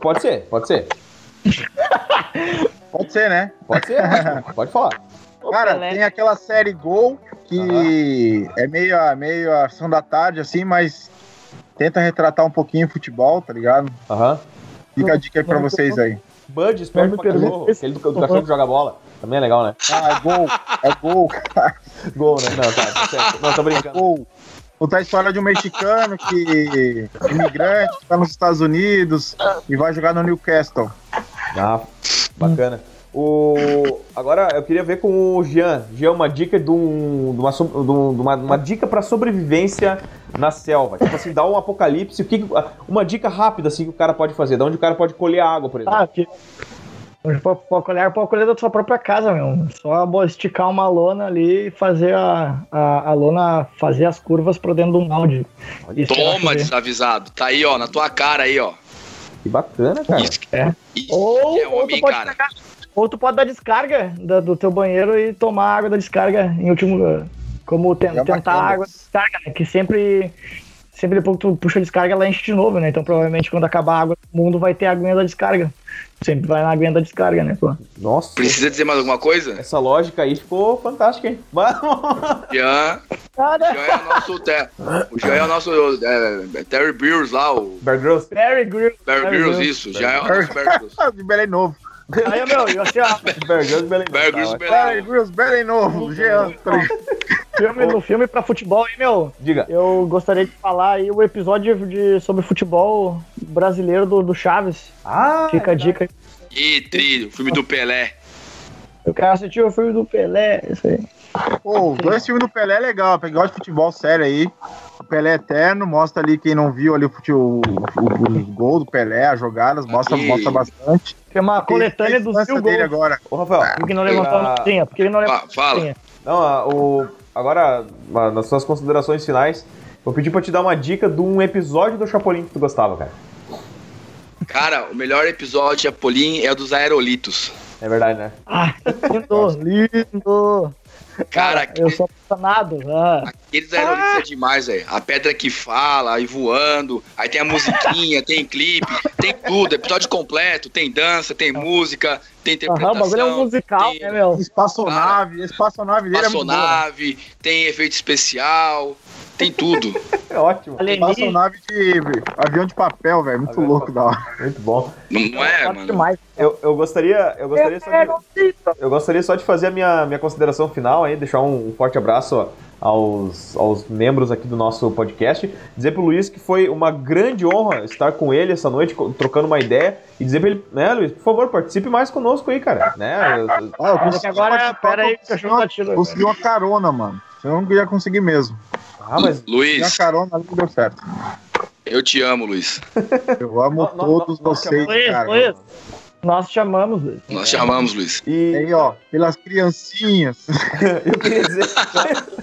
Pode ser, pode ser. Pode ser, né? Pode ser, pode falar. Cara, Pelé. tem aquela série Gol que é meio a, meio a sessão da tarde, assim, mas tenta retratar um pouquinho o futebol, tá ligado? Aham. Fica a dica aí pra vocês aí. Bud, esperto me pra cachorro. Aquele do, do cachorro que joga bola. Também é legal, né? Ah, é gol, é gol, cara, Gol, né? Não, tá, tá certo. Não, tô brincando. gol. Contar a história de um mexicano que imigrante que tá nos Estados Unidos e vai jogar no Newcastle. Ah, bacana. O... Agora eu queria ver com o Jean. Jean, uma dica de, um, de uma, de um- de uma, uma dica para sobrevivência na selva. Tipo assim, dá um apocalipse. O que, uma dica rápida assim que o cara pode fazer. Da onde o cara pode colher água, por exemplo. Ah, que. Pode pode colher, pode colher da sua própria casa, meu. Só esticar uma lona ali e fazer a, a, a lona fazer as curvas pra dentro de um balde. Toma, desavisado. Tá aí, ó, na tua cara aí, ó. Que bacana, cara. Isso, É. isso Ou, que é ou, homem, tu pode cara. pegar- ou tu pode dar descarga da- do teu banheiro e tomar água da descarga em último. Como ten- É tentar água da descarga, né? Que sempre. Sempre depois que tu puxa a descarga, ela enche de novo, né? Então provavelmente quando acabar a água do mundo vai ter a aguinha da descarga. Sempre vai na aguinha da descarga, né, pô? Nossa, Precisa dizer mais alguma coisa? essa lógica aí ficou fantástica, hein? Jean, Nada. Jean é o nosso. te- O Jean é o nosso é, Terry Beers lá, o Bear Grylls. Grill. Barry Barry Grylls, Grylls. isso. Jean é o nosso Barry Grylls. Ah, Belém Novo. Aí, meu, eu assim, ó, Bear Grylls, beleza. Bear Grylls, Belém. Grylls, Belém Novo. Jean. filme, no filme pra futebol, aí, meu, Diga. eu gostaria de falar aí o episódio de, sobre futebol brasileiro do, do Chaves. Ah, Fica a dica aí. E trilho, filme do Pelé. Eu quero assistir o filme do Pelé, isso aí. Pô, os dois filmes do Pelé é legal, gosta de futebol sério aí. O Pelé Eterno, mostra ali quem não viu ali o, o, o, o gol do Pelé, as jogadas, mostra, Aqui. mostra bastante. Tem uma coletânea mil dele gols. agora. Ô, Rafael. Porque não levantou Ah, a notinha, porque ele não levantou Fa- fala. a notinha. Não, ah, o, agora, ah, nas suas considerações finais, vou pedir pra te dar uma dica de um episódio do Chapolin que tu gostava, cara. Cara, o melhor episódio de Chapolin é o dos aerolitos. É verdade, né? Ah, lindo, lindo. Cara, Eu sou apaixonado. Ah. aqueles aerolitos é demais, velho. A pedra que fala, aí voando, aí tem a musiquinha, tem clipe, tem tudo, episódio completo, tem dança, tem música, tem Aham, interpretação. o bagulho é um musical, tem né, meu? Espaçonave, a espaçonave dele é muito espaçonave, tem efeito especial, tem tudo. É ótimo. Alienígena, Espaçonave de avião de papel, velho. Muito Avião louco da hora. Muito bom. Não, não é, foda mano? demais. Eu, eu gostaria, eu gostaria só de, eu gostaria só de fazer a minha, minha consideração final aí, deixar um, um forte abraço aos, aos membros aqui do nosso podcast. Dizer pro Luiz que foi uma grande honra estar com ele essa noite, trocando uma ideia. E dizer pra ele, né, Luiz, por favor, participe mais conosco aí, cara. Né? eu- Ah, eu consegui que agora, pera aí, eu que o cachorro tá tirando. Consegui uma carona, mano. Eu não ia conseguir mesmo. Ah, mas Minha Luiz, carona ali não deu certo. eu te amo, Luiz. Eu amo nó- todos nós vocês, Luiz, cara. Luiz, nós chamamos, Luiz. Nós te amamos, Luiz. e Aí, ó, pelas criancinhas. eu queria dizer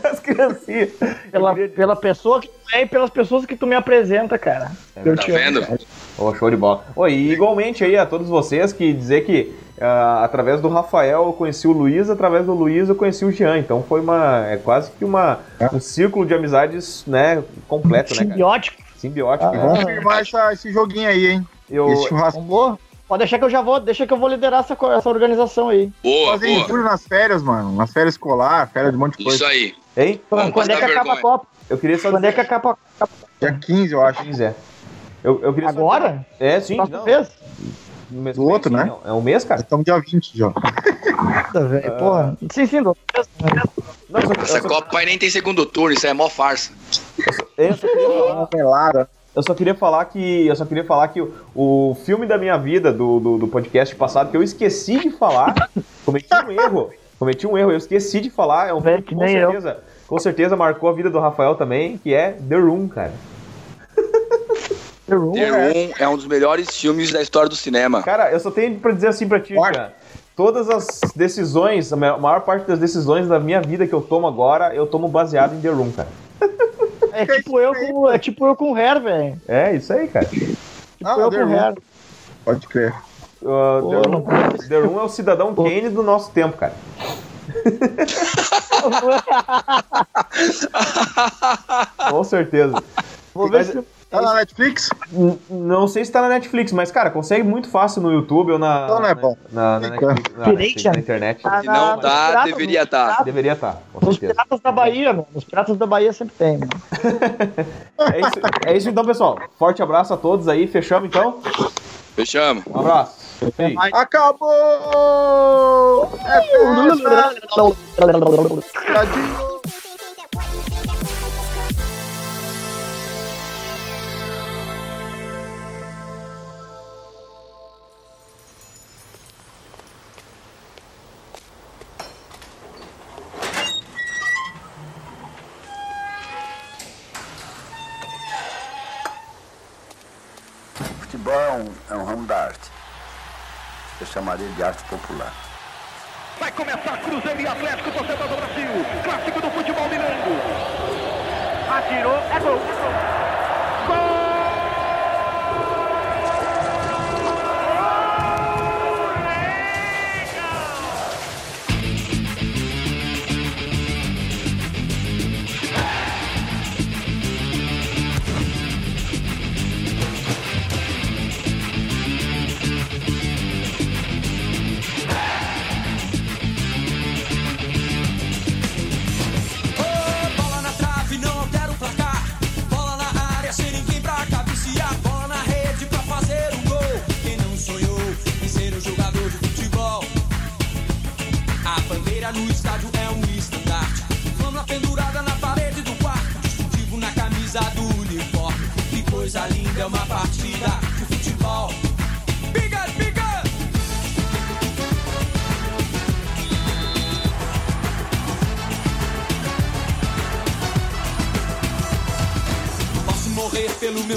as criancinhas. Pela, queria- pela pessoa que tu é e pelas pessoas que tu me apresenta, cara. eu Tá te amo. vendo? cara. Ô, show de bola. Ô, e igualmente aí a todos vocês que dizer que ah, através do Rafael eu conheci o Luiz, através do Luiz eu conheci o Jean. Então foi uma. É quase que uma, um círculo de amizades, né, completo, né, cara? Simbiótico. Simbiótico. Ah, né? Vamos firmar essa- esse joguinho aí, hein? Eu, Esse churrasco. Pode deixar que eu já vou, deixa que eu vou liderar essa, essa organização aí. Boa, fazer boa. julho nas férias, mano. Nas férias escolar, férias de um monte de Isso coisa. aí. hein? Vamos Quando é que acaba a. Copa? Eu queria só Quando é que acaba a Copa? Dia 15, eu acho. 15, é. Eu, eu queria Agora? É, sim. Não, vez? No mês Do vem, outro, sim, né? É um mês, cara? Estamos dia 20 já. Nada, velho. Porra. Sim, sim, do Não, eu só, Essa eu só, Copa aí nem tem segundo turno, isso aí é mó farsa. eu só queria falar. Uma pelada. eu só queria falar que. Eu só queria falar que o, o filme da minha vida do, do, do podcast passado, que eu esqueci de falar, cometi um erro. Cometi um erro, eu esqueci de falar. É um filme que com certeza, com certeza marcou a vida do Rafael também, que é The Room, cara. The Room, The Room é... é um dos melhores filmes da história do cinema. Cara, eu só tenho pra dizer assim pra ti, cara. Todas as decisões, a maior parte das decisões da minha vida que eu tomo agora, eu tomo baseado em The Room, cara. É tipo eu com, é tipo eu com Hair, velho. É, isso aí, cara. Tipo ah, eu com Hair. Pode crer. Uh, Pô, The, Room, The Room é o cidadão Kane do nosso tempo, cara. Com certeza. Vou ver se Tá na Netflix? Não sei se tá na Netflix, mas, cara, consegue muito fácil no YouTube ou na. Então não é bom. Na, na, Netflix, na, Netflix, na internet. Ah, se não tá, deveria estar. Tá. Deveria estar. Tá, Nos Piratas da Bahia, mano. Nos Piratas da Bahia sempre tem, mano. é, isso, é isso então, pessoal. Forte abraço a todos aí. Fechamos então? Fechamos. Um abraço. Acabou! É futebol um, é um ramo da arte. Eu chamaria de arte popular. Vai começar Cruzeiro e Atlético, torcedor do Brasil. Clássico do futebol mineiro. Atirou, é gol. Gol!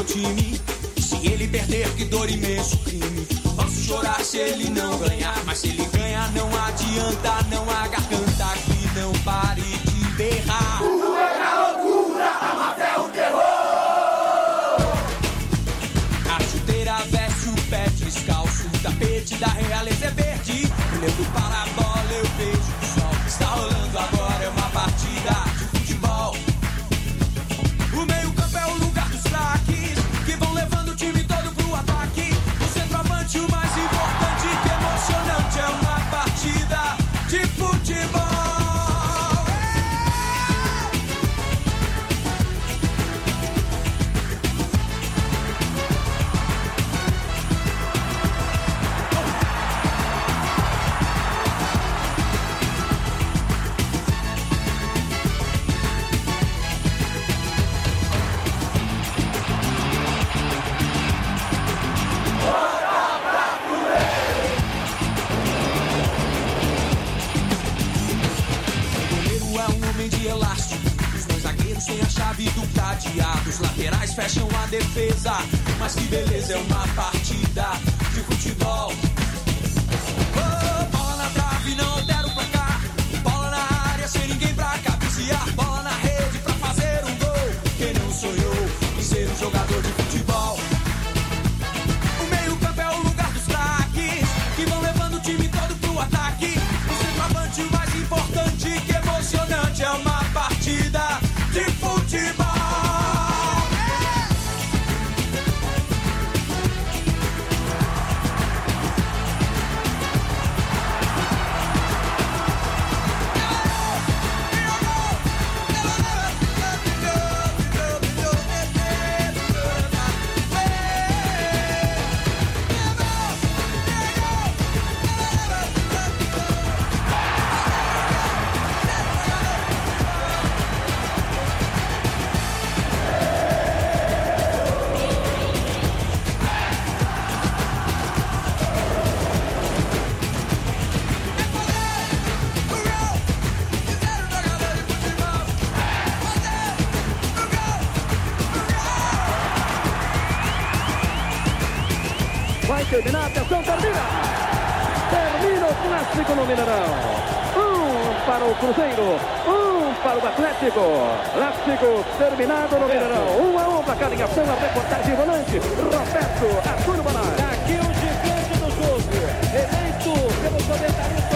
Pelo meu fecham a defesa. Mas que beleza, é uma partida de futebol. Cruzeiro, um para o Atlético. Clássico terminado no Mineirão. Um a um para cada ligação. A reportagem volante. Roberto Arturo Bonar. Aqui o gigante do jogo, eleito pelo comentarista.